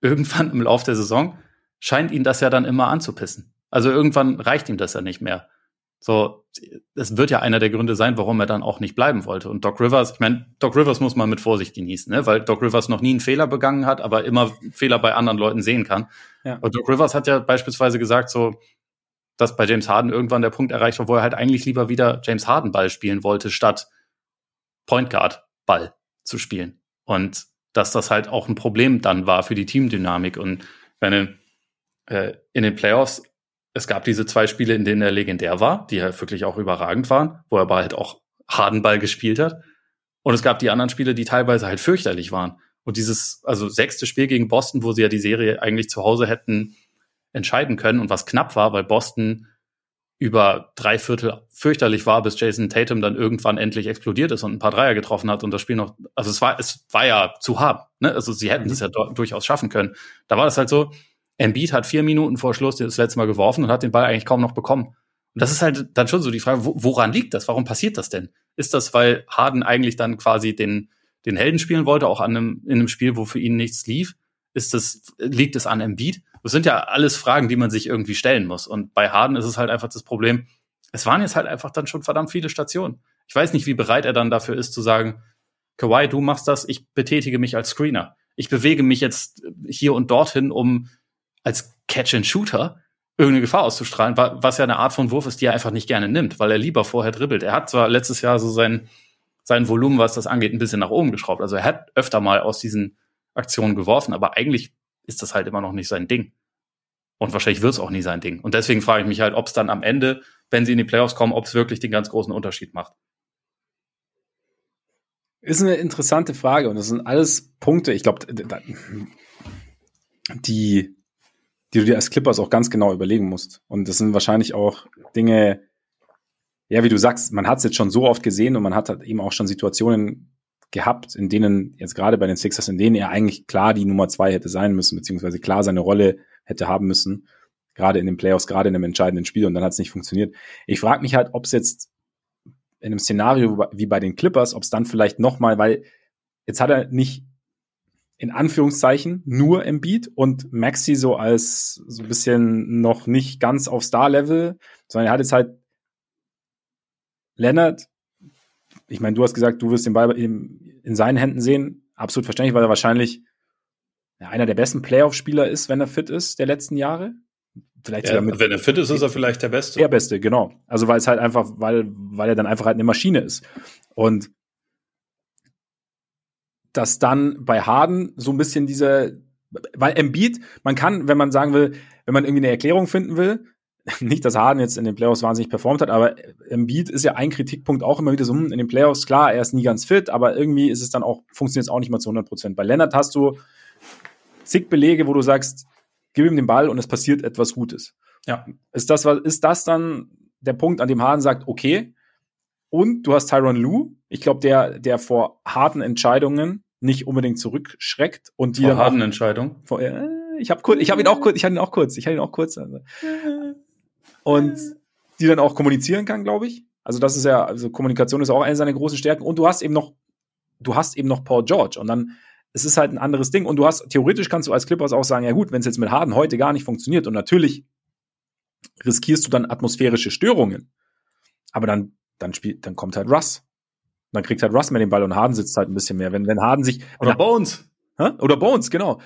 B: irgendwann im Lauf der Saison scheint ihn das ja dann immer anzupissen. Also irgendwann reicht ihm das ja nicht mehr. So, es wird ja einer der Gründe sein, warum er dann auch nicht bleiben wollte. Und Doc Rivers, ich meine, Doc Rivers muss man mit Vorsicht genießen, ne? weil Doc Rivers noch nie einen Fehler begangen hat, aber immer Fehler bei anderen Leuten sehen kann. Ja. Und Doc Rivers hat ja beispielsweise gesagt, so, dass bei James Harden irgendwann der Punkt erreicht war, wo er halt eigentlich lieber wieder James Harden Ball spielen wollte, statt Point Guard Ball zu spielen. Und dass das halt auch ein Problem dann war für die Teamdynamik. Und wenn äh, in den Playoffs, es gab diese zwei Spiele, in denen er legendär war, die halt wirklich auch überragend waren, wo er aber halt auch Hardenball gespielt hat. Und es gab die anderen Spiele, die teilweise halt fürchterlich waren. Und dieses, also sechste Spiel gegen Boston, wo sie ja die Serie eigentlich zu Hause hätten entscheiden können und was knapp war, weil Boston über drei Viertel fürchterlich war, bis Jason Tatum dann irgendwann endlich explodiert ist und ein paar Dreier getroffen hat und das Spiel noch, also es war, es war ja zu haben, ne? Also sie hätten mhm. es ja durchaus schaffen können. Da war es halt so, Embiid hat vier Minuten vor Schluss das letzte Mal geworfen und hat den Ball eigentlich kaum noch bekommen. Und das ist halt dann schon so die Frage, woran liegt das? Warum passiert das denn? Ist das, weil Harden eigentlich dann quasi den, den Helden spielen wollte, auch an einem, in einem Spiel, wo für ihn nichts lief? Ist das, liegt es an Embiid? Das sind ja alles Fragen, die man sich irgendwie stellen muss. Und bei Harden ist es halt einfach das Problem, es waren jetzt halt einfach dann schon verdammt viele Stationen. Ich weiß nicht, wie bereit er dann dafür ist zu sagen, Kawhi, du machst das, ich betätige mich als Screener. Ich bewege mich jetzt hier und dorthin, um als Catch-and-Shooter irgendeine Gefahr auszustrahlen, was ja eine Art von Wurf ist, die er einfach nicht gerne nimmt, weil er lieber vorher dribbelt. Er hat zwar letztes Jahr so sein, sein Volumen, was das angeht, ein bisschen nach oben geschraubt. Also er hat öfter mal aus diesen Aktionen geworfen, aber eigentlich ist das halt immer noch nicht sein Ding. Und wahrscheinlich wird es auch nie sein Ding. Und deswegen frage ich mich halt, ob es dann am Ende, wenn sie in die Playoffs kommen, ob es wirklich den ganz großen Unterschied macht.
A: Ist eine interessante Frage und das sind alles Punkte, ich glaube, die, die du dir als Clippers auch ganz genau überlegen musst. Und das sind wahrscheinlich auch Dinge, ja, wie du sagst, man hat es jetzt schon so oft gesehen und man hat halt eben auch schon Situationen gehabt, in denen, jetzt gerade bei den Sixers, in denen er eigentlich klar die Nummer zwei hätte sein müssen, beziehungsweise klar seine Rolle hätte haben müssen, gerade in den Playoffs, gerade in einem entscheidenden Spiel und dann hat es nicht funktioniert. Ich frage mich halt, ob es jetzt in einem Szenario wie bei den Clippers, ob es dann vielleicht nochmal, weil jetzt hat er nicht in Anführungszeichen nur Embiid und Maxi so als so ein bisschen noch nicht ganz auf Star-Level, sondern er hat jetzt halt Leonard, ich meine, du hast gesagt, du wirst den Ball in, in seinen Händen sehen. Absolut verständlich, weil er wahrscheinlich ja, einer der besten Playoff-Spieler ist, wenn er fit ist, der letzten Jahre.
B: Vielleicht ja, mit, wenn er fit ist, ist er vielleicht der Beste.
A: Der Beste, genau. Also weil es halt einfach, weil, weil er dann einfach halt eine Maschine ist. Und dass dann bei Harden so ein bisschen diese, weil Embiid, man kann, wenn man sagen will, wenn man irgendwie eine Erklärung finden will, nicht, dass Harden jetzt in den Playoffs wahnsinnig performt hat, aber Embiid ist ja ein Kritikpunkt auch immer wieder so, hm, in den Playoffs, klar, er ist nie ganz fit, aber irgendwie ist es dann auch, funktioniert es auch nicht mal zu 100 Prozent. Bei Lennart hast du zig Belege, wo du sagst, gib ihm den Ball und es passiert etwas Gutes. Ja. Ist das, ist das dann der Punkt, an dem Harden sagt, okay, und du hast Tyron Lue, ich glaube, der, der vor harten Entscheidungen nicht unbedingt zurückschreckt und die
B: vor dann harten Entscheidungen.
A: Äh, ich habe kurz, ich habe ihn auch kurz, ich hatte ihn auch kurz, ich hatte ihn auch kurz. Also und die dann auch kommunizieren kann, glaube ich. Also das ist ja, also Kommunikation ist auch eine seiner großen Stärken. Und du hast eben noch, du hast eben noch Paul George. Und dann, es ist halt ein anderes Ding. Und du hast, theoretisch kannst du als Clippers auch sagen, ja gut, wenn es jetzt mit Harden heute gar nicht funktioniert und natürlich riskierst du dann atmosphärische Störungen. Aber dann, dann spielt, dann kommt halt Russ. dann kriegt halt Russ mehr den Ball und Harden sitzt halt ein bisschen mehr. Wenn, wenn Harden sich.
B: Oder Bones.
A: Hä? Oder Bones, genau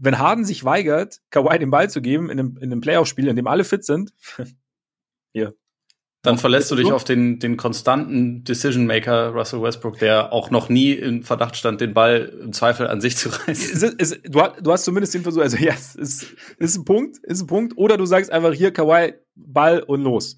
A: wenn Harden sich weigert, Kawhi den Ball zu geben in einem, in einem Playoff-Spiel, in dem alle fit sind,
B: hier. Dann verlässt du dich auf den, den konstanten Decision-Maker Russell Westbrook, der auch noch nie in Verdacht stand, den Ball im Zweifel an sich zu reißen.
A: Es, es, du, du, hast zumindest den Versuch, also ja, es ist, ist ein Punkt, ist ein Punkt. Oder du sagst einfach hier Kawhi, Ball und los.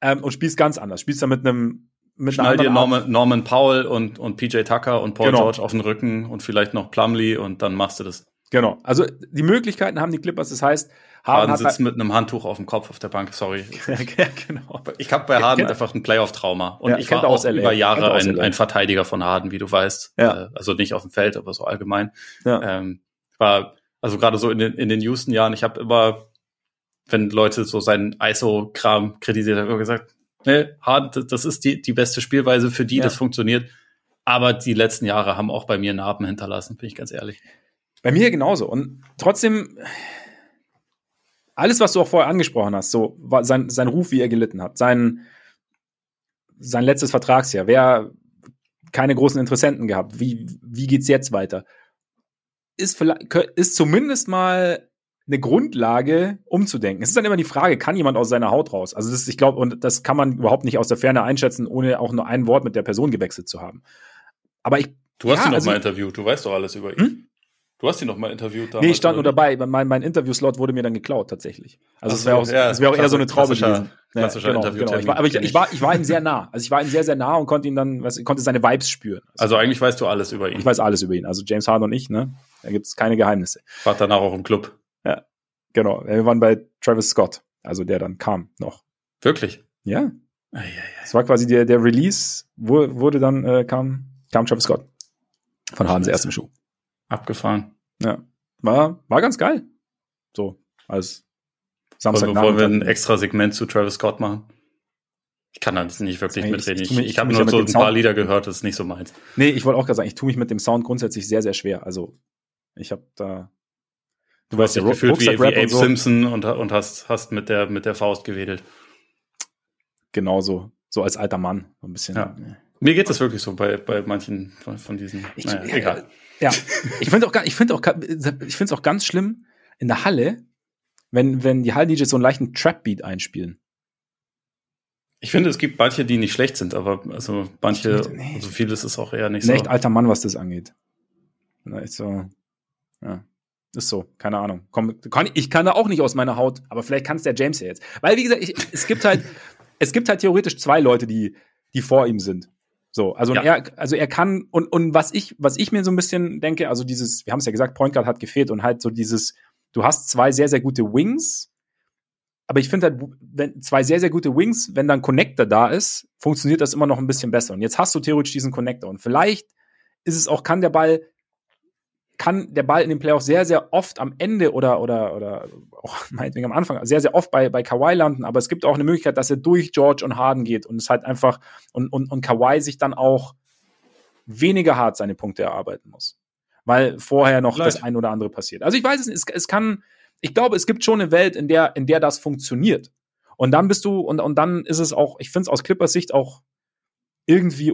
A: Ähm, und spielst ganz anders. Spielst dann mit einem
B: mit Schnall dir Norman, Norman, Powell und, und PJ Tucker und Paul genau. George auf den Rücken und vielleicht noch Plumlee und dann machst du das.
A: Genau. Also die Möglichkeiten haben die Clippers. Das heißt,
B: Harden, Harden sitzt mit einem Handtuch auf dem Kopf auf der Bank. Sorry. ja, genau. Ich habe bei Harden einfach ein Playoff-Trauma und ja, ich war auch über Jahre ein, ein, Verteidiger von Harden, wie du weißt. Ja. Äh, also nicht auf dem Feld, aber so allgemein. Ja. Ähm, war also gerade so in den, in den Houston-Jahren. Ich habe immer, wenn Leute so seinen ISO-Kram kritisiert haben, immer gesagt, ne, Harden, das ist die die beste Spielweise für die, ja. das funktioniert. Aber die letzten Jahre haben auch bei mir Narben hinterlassen, bin ich ganz ehrlich.
A: Bei mir genauso. Und trotzdem, alles, was du auch vorher angesprochen hast, so sein, sein Ruf, wie er gelitten hat, sein, sein letztes Vertragsjahr, wer keine großen Interessenten gehabt, wie, wie geht's jetzt weiter? Ist, vielleicht, ist zumindest mal eine Grundlage, umzudenken. Es ist dann immer die Frage, kann jemand aus seiner Haut raus? Also das, ich glaube, und das kann man überhaupt nicht aus der Ferne einschätzen, ohne auch nur ein Wort mit der Person gewechselt zu haben. Aber ich.
B: Du hast ja, ihn noch also, mal interviewt, du weißt doch alles über ihn. Hm? Du hast ihn noch mal interviewt.
A: Damals, nee, ich stand nur dabei. Mein, mein Interviewslot wurde mir dann geklaut, tatsächlich. Also, es wäre auch, ja, wär auch eher so eine Traube gewesen. Ja, genau, genau. Ich war, aber ich, ich, war, ich war ihm sehr nah. Also, ich war ihm sehr, sehr nah und konnte ihn dann, was, konnte seine Vibes spüren.
B: Also, also, eigentlich weißt du alles über ihn.
A: Ich weiß alles über ihn. Also, James Harden und ich, ne? Da gibt's keine Geheimnisse.
B: War danach auch im Club.
A: Ja. Genau. Wir waren bei Travis Scott. Also, der dann kam noch.
B: Wirklich?
A: Ja. Es war quasi der, der Release, wo, wurde dann, äh, kam, kam Travis Scott. Von Hardens erstem Schuh.
B: Abgefahren.
A: Ja war, war ganz geil. So, als
B: Samstag. Wollen wir ein extra Segment zu Travis Scott machen? Ich kann da nicht wirklich mitreden. Ich, ich, ich, ich habe nur so ein paar Sound Lieder gehört, das ist nicht so meins.
A: Nee, ich wollte auch gerade sagen, ich tue mich mit dem Sound grundsätzlich sehr, sehr schwer. Also, ich habe da.
B: Du weißt ja, gefühlt wie, wie Abe so. Simpson und, und hast, hast mit, der, mit der Faust gewedelt.
A: Genauso. So als alter Mann. So ein bisschen.
B: Ja. Mir geht das wirklich so bei, bei manchen von, von diesen.
A: Ich, naja, egal. Ja, ich finde auch, ich finde auch, ich finde es auch ganz schlimm in der Halle, wenn, wenn die Hall-DJs so einen leichten Trap-Beat einspielen.
B: Ich finde, es gibt manche, die nicht schlecht sind, aber also manche, nee. also vieles ist auch eher nicht so.
A: Echt alter Mann, was das angeht. Ist so, ja. Ist so, keine Ahnung. Komm, kann, ich kann da auch nicht aus meiner Haut, aber vielleicht kann es der James ja jetzt. Weil, wie gesagt, ich, es gibt halt, es gibt halt theoretisch zwei Leute, die, die vor ihm sind. So, also ja. er, also er kann und und was ich, was ich mir so ein bisschen denke, also dieses, wir haben es ja gesagt, Point Guard hat gefehlt und halt so dieses, du hast zwei sehr sehr gute Wings, aber ich finde halt, wenn zwei sehr sehr gute Wings, wenn dann Connector da ist, funktioniert das immer noch ein bisschen besser. Und jetzt hast du theoretisch diesen Connector und vielleicht ist es auch, kann der Ball kann der Ball in den Playoffs sehr, sehr oft am Ende oder, oder, oder auch meinetwegen am Anfang sehr, sehr oft bei, bei Kawhi landen, aber es gibt auch eine Möglichkeit, dass er durch George und Harden geht und es halt einfach und, und, und Kawhi sich dann auch weniger hart seine Punkte erarbeiten muss. Weil vorher noch Vielleicht. das ein oder andere passiert. Also ich weiß es nicht, es, es kann, ich glaube, es gibt schon eine Welt, in der, in der das funktioniert. Und dann bist du, und, und dann ist es auch, ich finde es aus Clippers Sicht auch irgendwie,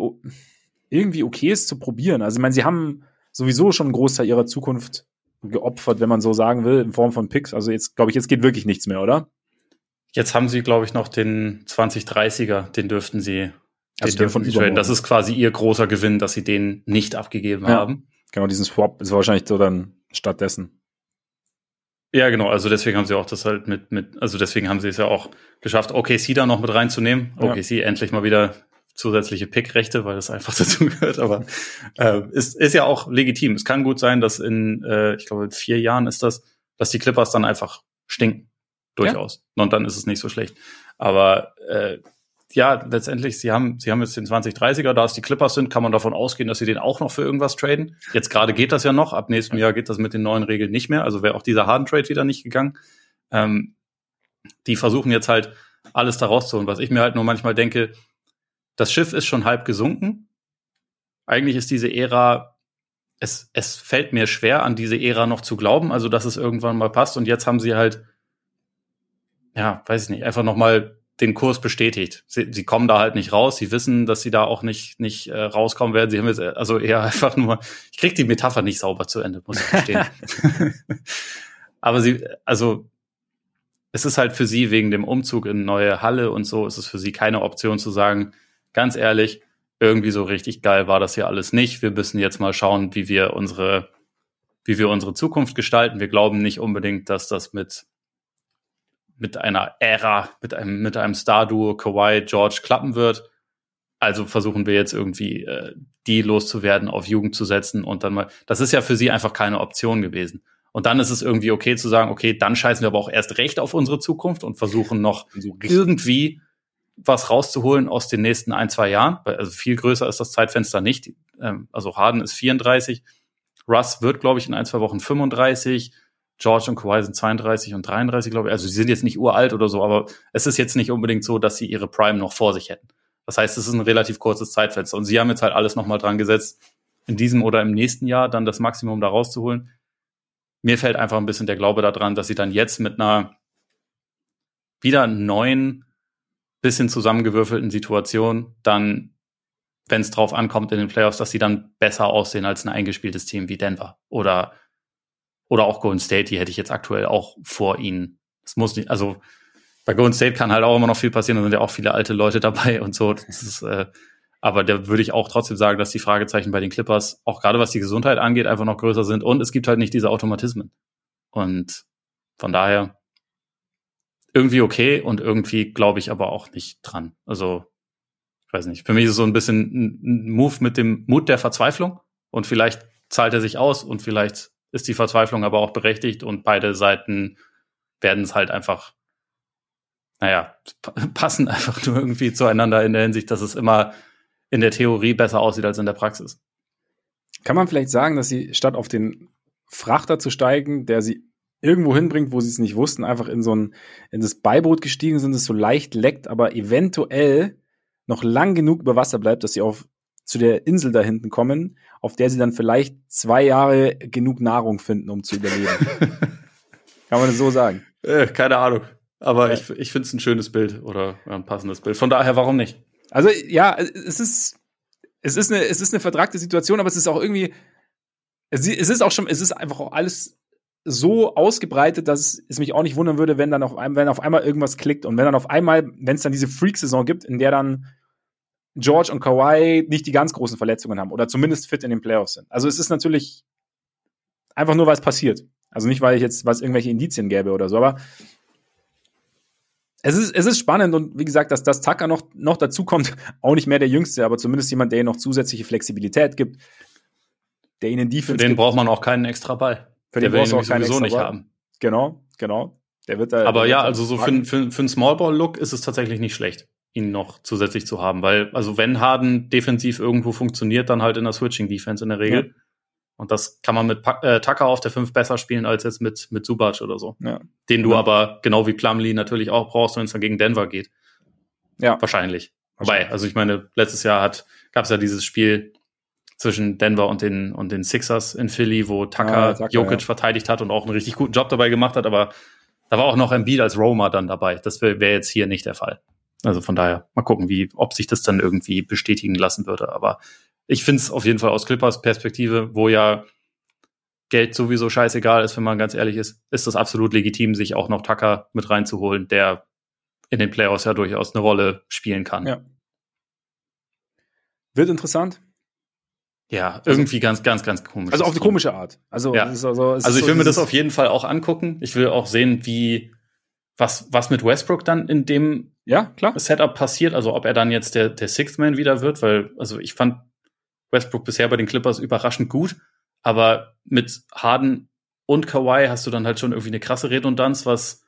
A: irgendwie okay, es zu probieren. Also ich meine, sie haben sowieso schon einen Großteil ihrer Zukunft geopfert, wenn man so sagen will, in Form von Picks. Also jetzt, glaube ich, jetzt geht wirklich nichts mehr, oder?
B: Jetzt haben sie, glaube ich, noch den 2030er, den dürften sie, also den dürfen sie traden. Das ist quasi ihr großer Gewinn, dass sie den nicht abgegeben ja. haben.
A: Genau, diesen Swap ist wahrscheinlich so dann stattdessen.
B: Ja, genau, also deswegen haben sie auch das halt mit, mit, also deswegen haben sie es ja auch geschafft, OKC da noch mit reinzunehmen. Ja. OKC endlich mal wieder zusätzliche Pickrechte, weil das einfach dazu gehört. Aber äh, ist, ist ja auch legitim. Es kann gut sein, dass in, äh, ich glaube, vier Jahren ist das, dass die Clippers dann einfach stinken. Durchaus. Ja. Und dann ist es nicht so schlecht. Aber äh, ja, letztendlich, sie haben, sie haben jetzt den 2030er, da es die Clippers sind, kann man davon ausgehen, dass sie den auch noch für irgendwas traden. Jetzt gerade geht das ja noch, ab nächstem Jahr geht das mit den neuen Regeln nicht mehr. Also wäre auch dieser Harden Trade wieder nicht gegangen. Ähm, die versuchen jetzt halt alles da rauszuholen. Was ich mir halt nur manchmal denke, das Schiff ist schon halb gesunken. Eigentlich ist diese Ära, es, es fällt mir schwer, an diese Ära noch zu glauben, also dass es irgendwann mal passt. Und jetzt haben sie halt, ja, weiß ich nicht, einfach noch mal den Kurs bestätigt. Sie, sie kommen da halt nicht raus. Sie wissen, dass sie da auch nicht nicht äh, rauskommen werden. Sie haben jetzt also eher einfach nur. Ich krieg die Metapher nicht sauber zu Ende, muss ich verstehen. Aber sie, also es ist halt für sie wegen dem Umzug in neue Halle und so, ist es für sie keine Option zu sagen, ganz ehrlich, irgendwie so richtig geil war das hier alles nicht. Wir müssen jetzt mal schauen, wie wir unsere, wie wir unsere Zukunft gestalten. Wir glauben nicht unbedingt, dass das mit, mit einer Ära, mit einem, mit einem Star-Duo Kawhi George klappen wird. also versuchen wir jetzt irgendwie äh, die loszuwerden, auf Jugend zu setzen und dann mal. Das ist ja für sie einfach keine Option gewesen. Und dann ist es irgendwie okay zu sagen, okay, dann scheißen wir aber auch erst recht auf unsere Zukunft und versuchen noch irgendwie was rauszuholen aus den nächsten ein, zwei Jahren. Also viel größer ist das Zeitfenster nicht. Ähm, also Harden ist 34. Russ wird, glaube ich, in ein, zwei Wochen 35. George und Kawhi sind 32 und 33, glaube ich. Also sie sind jetzt nicht uralt oder so, aber es ist jetzt nicht unbedingt so, dass sie ihre Prime noch vor sich hätten. Das heißt, es ist ein relativ kurzes Zeitfenster. Und sie haben jetzt halt alles nochmal dran gesetzt, in diesem oder im nächsten Jahr dann das Maximum da rauszuholen. Mir fällt einfach ein bisschen der Glaube daran, dass sie dann jetzt mit einer wieder neuen, bisschen zusammengewürfelten Situation dann, wenn es drauf ankommt in den Playoffs, dass sie dann besser aussehen als ein eingespieltes Team wie Denver oder oder auch Golden State, die hätte ich jetzt aktuell auch vor ihnen. Es muss nicht, also bei Golden State kann halt auch immer noch viel passieren, da sind ja auch viele alte Leute dabei und so. Ist, äh, aber da würde ich auch trotzdem sagen, dass die Fragezeichen bei den Clippers, auch gerade was die Gesundheit angeht, einfach noch größer sind. Und es gibt halt nicht diese Automatismen. Und von daher irgendwie okay und irgendwie glaube ich aber auch nicht dran. Also, ich weiß nicht. Für mich ist es so ein bisschen ein Move mit dem Mut der Verzweiflung. Und vielleicht zahlt er sich aus und vielleicht ist die Verzweiflung aber auch berechtigt und beide Seiten werden es halt einfach, naja, passen einfach nur irgendwie zueinander in der Hinsicht, dass es immer in der Theorie besser aussieht als in der Praxis.
A: Kann man vielleicht sagen, dass sie statt auf den Frachter zu steigen, der sie irgendwo hinbringt, wo sie es nicht wussten, einfach in so ein, in das Beiboot gestiegen sind, das so leicht leckt, aber eventuell noch lang genug über Wasser bleibt, dass sie auf zu der Insel da hinten kommen, auf der sie dann vielleicht zwei Jahre genug Nahrung finden, um zu überleben. Kann man das so sagen?
B: Äh, keine Ahnung. Aber ja. ich, ich finde es ein schönes Bild oder ein passendes Bild. Von daher, warum nicht?
A: Also ja, es ist, es ist eine, es ist eine vertragte Situation, aber es ist auch irgendwie, es, es ist auch schon, es ist einfach auch alles so ausgebreitet, dass es mich auch nicht wundern würde, wenn dann auf einmal, wenn auf einmal irgendwas klickt und wenn dann auf einmal, wenn es dann diese Freak-Saison gibt, in der dann George und Kawhi nicht die ganz großen Verletzungen haben oder zumindest fit in den Playoffs sind. Also es ist natürlich einfach nur, weil es passiert. Also nicht, weil ich jetzt, was irgendwelche Indizien gäbe oder so, aber es ist, es ist spannend und wie gesagt, dass das Tucker noch, noch dazu kommt, auch nicht mehr der Jüngste, aber zumindest jemand, der ihnen noch zusätzliche Flexibilität gibt, der ihnen die
B: Für den gibt. braucht man auch keinen extra Ball.
A: Für den brauchst du auch extra nicht haben. Genau, genau.
B: Der wird da, aber ja, also so für, für, für einen Smallball-Look ist es tatsächlich nicht schlecht ihn noch zusätzlich zu haben, weil, also wenn Harden defensiv irgendwo funktioniert, dann halt in der Switching-Defense in der Regel. Ja. Und das kann man mit äh, Tucker auf der 5 besser spielen als jetzt mit, mit Subac oder so. Ja. Den du ja. aber genau wie Plumlee natürlich auch brauchst, wenn es dann gegen Denver geht. Ja. Wahrscheinlich. Wobei, also ich meine, letztes Jahr hat, gab es ja dieses Spiel zwischen Denver und den, und den Sixers in Philly, wo Tucker, Tucker Jokic verteidigt hat und auch einen richtig guten Job dabei gemacht hat, aber da war auch noch Embiid als Roma dann dabei. Das wäre wär jetzt hier nicht der Fall. Also von daher, mal gucken, wie, ob sich das dann irgendwie bestätigen lassen würde. Aber ich finde es auf jeden Fall aus Clippers Perspektive, wo ja Geld sowieso scheißegal ist, wenn man ganz ehrlich ist, ist das absolut legitim, sich auch noch Tucker mit reinzuholen, der in den Playoffs ja durchaus eine Rolle spielen kann. Ja.
A: Wird interessant.
B: Ja, irgendwie also, ganz, ganz, ganz komisch.
A: Also auf eine komische Art. Also,
B: ja. also, also ich will so mir das auf jeden Fall auch angucken. Ich will auch sehen, wie, was, was mit Westbrook dann in dem ja, klar. Setup passiert, also ob er dann jetzt der, der Sixth Man wieder wird, weil, also ich fand Westbrook bisher bei den Clippers überraschend gut, aber mit Harden und Kawhi hast du dann halt schon irgendwie eine krasse Redundanz, was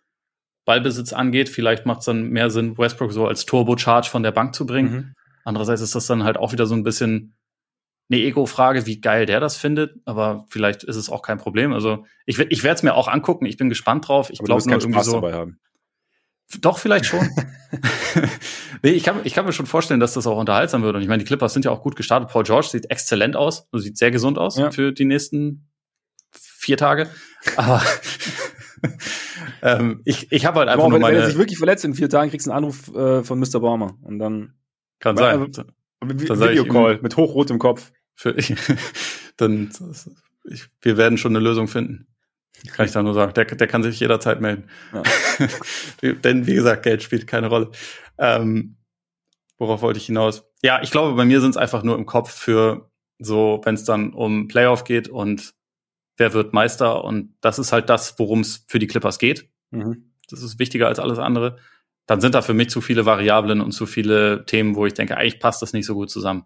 B: Ballbesitz angeht. Vielleicht macht es dann mehr Sinn, Westbrook so als Turbo-Charge von der Bank zu bringen. Mhm. Andererseits ist das dann halt auch wieder so ein bisschen eine Ego-Frage, wie geil der das findet, aber vielleicht ist es auch kein Problem. Also ich, ich werde es mir auch angucken, ich bin gespannt drauf. Ich glaube nur irgendwie Spaß so. Dabei haben. Doch, vielleicht schon. nee, ich kann, ich kann mir schon vorstellen, dass das auch unterhaltsam wird. Und ich meine, die Clippers sind ja auch gut gestartet. Paul George sieht exzellent aus, also sieht sehr gesund aus ja. für die nächsten vier Tage. Aber ähm, ich, ich habe halt einfach
A: Boah,
B: nur
A: wenn,
B: meine.
A: Wenn er sich wirklich verletzt in vier Tagen, kriegst du einen Anruf äh, von Mr. Baumer und dann
B: kann sein. Also,
A: Videocall mit hochrotem Kopf.
B: Für, dann ich, wir werden schon eine Lösung finden. Kann ich da nur sagen. Der, der kann sich jederzeit melden. Ja. Denn wie gesagt, Geld spielt keine Rolle. Ähm, worauf wollte ich hinaus? Ja, ich glaube, bei mir sind es einfach nur im Kopf für so, wenn es dann um Playoff geht und wer wird Meister und das ist halt das, worum es für die Clippers geht. Mhm. Das ist wichtiger als alles andere. dann sind da für mich zu viele Variablen und zu viele Themen, wo ich denke, eigentlich passt das nicht so gut zusammen.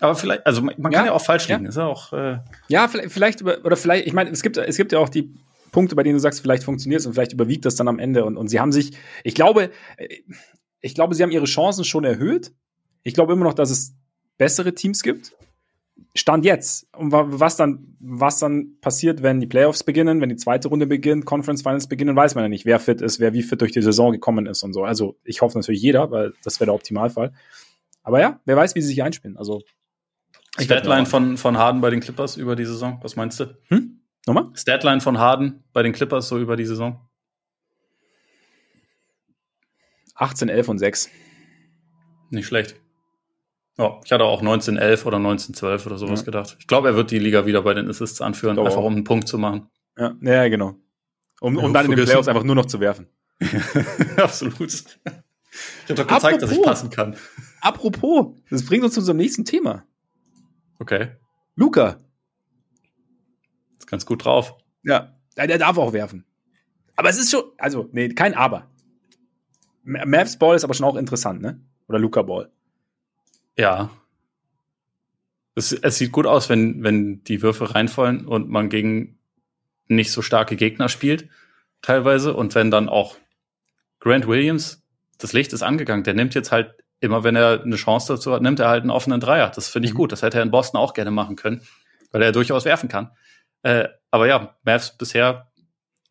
B: Aber vielleicht, also man, man ja, kann ja auch falsch liegen. Ja. Ist ja auch. Äh
A: ja, vielleicht, vielleicht oder vielleicht. Ich meine, es gibt, es gibt ja auch die Punkte, bei denen du sagst, vielleicht funktioniert es und vielleicht überwiegt das dann am Ende. Und, und sie haben sich, ich glaube, ich glaube, sie haben ihre Chancen schon erhöht. Ich glaube immer noch, dass es bessere Teams gibt. Stand jetzt. Und was dann, was dann passiert, wenn die Playoffs beginnen, wenn die zweite Runde beginnt, Conference Finals beginnen, weiß man ja nicht, wer fit ist, wer wie fit durch die Saison gekommen ist und so. Also ich hoffe natürlich jeder, weil das wäre der Optimalfall. Aber ja, wer weiß, wie sie sich einspielen. Also
B: Statline von, von Harden bei den Clippers über die Saison, was meinst du?
A: Hm? Nochmal?
B: Statline von Harden bei den Clippers so über die Saison.
A: 18, 11 und 6.
B: Nicht schlecht. Ja, ich hatte auch 1911 oder 1912 oder sowas ja. gedacht. Ich glaube, er wird die Liga wieder bei den Assists anführen, einfach auch. um einen Punkt zu machen.
A: Ja, ja genau. Um, um dann in den Playoffs einfach nur noch zu werfen.
B: Absolut. Ich habe doch gezeigt, apropos, dass ich passen kann.
A: Apropos, das bringt uns zu unserem nächsten Thema.
B: Okay.
A: Luca.
B: Ist ganz gut drauf.
A: Ja, der darf auch werfen. Aber es ist schon, also, nee, kein Aber. Mavs Ball ist aber schon auch interessant, ne? Oder Luca Ball.
B: Ja. Es, es sieht gut aus, wenn, wenn die Würfe reinfallen und man gegen nicht so starke Gegner spielt, teilweise. Und wenn dann auch Grant Williams, das Licht ist angegangen, der nimmt jetzt halt immer, wenn er eine Chance dazu hat, nimmt er halt einen offenen Dreier. Das finde ich mhm. gut. Das hätte er in Boston auch gerne machen können, weil er durchaus werfen kann. Äh, aber ja, Mavs bisher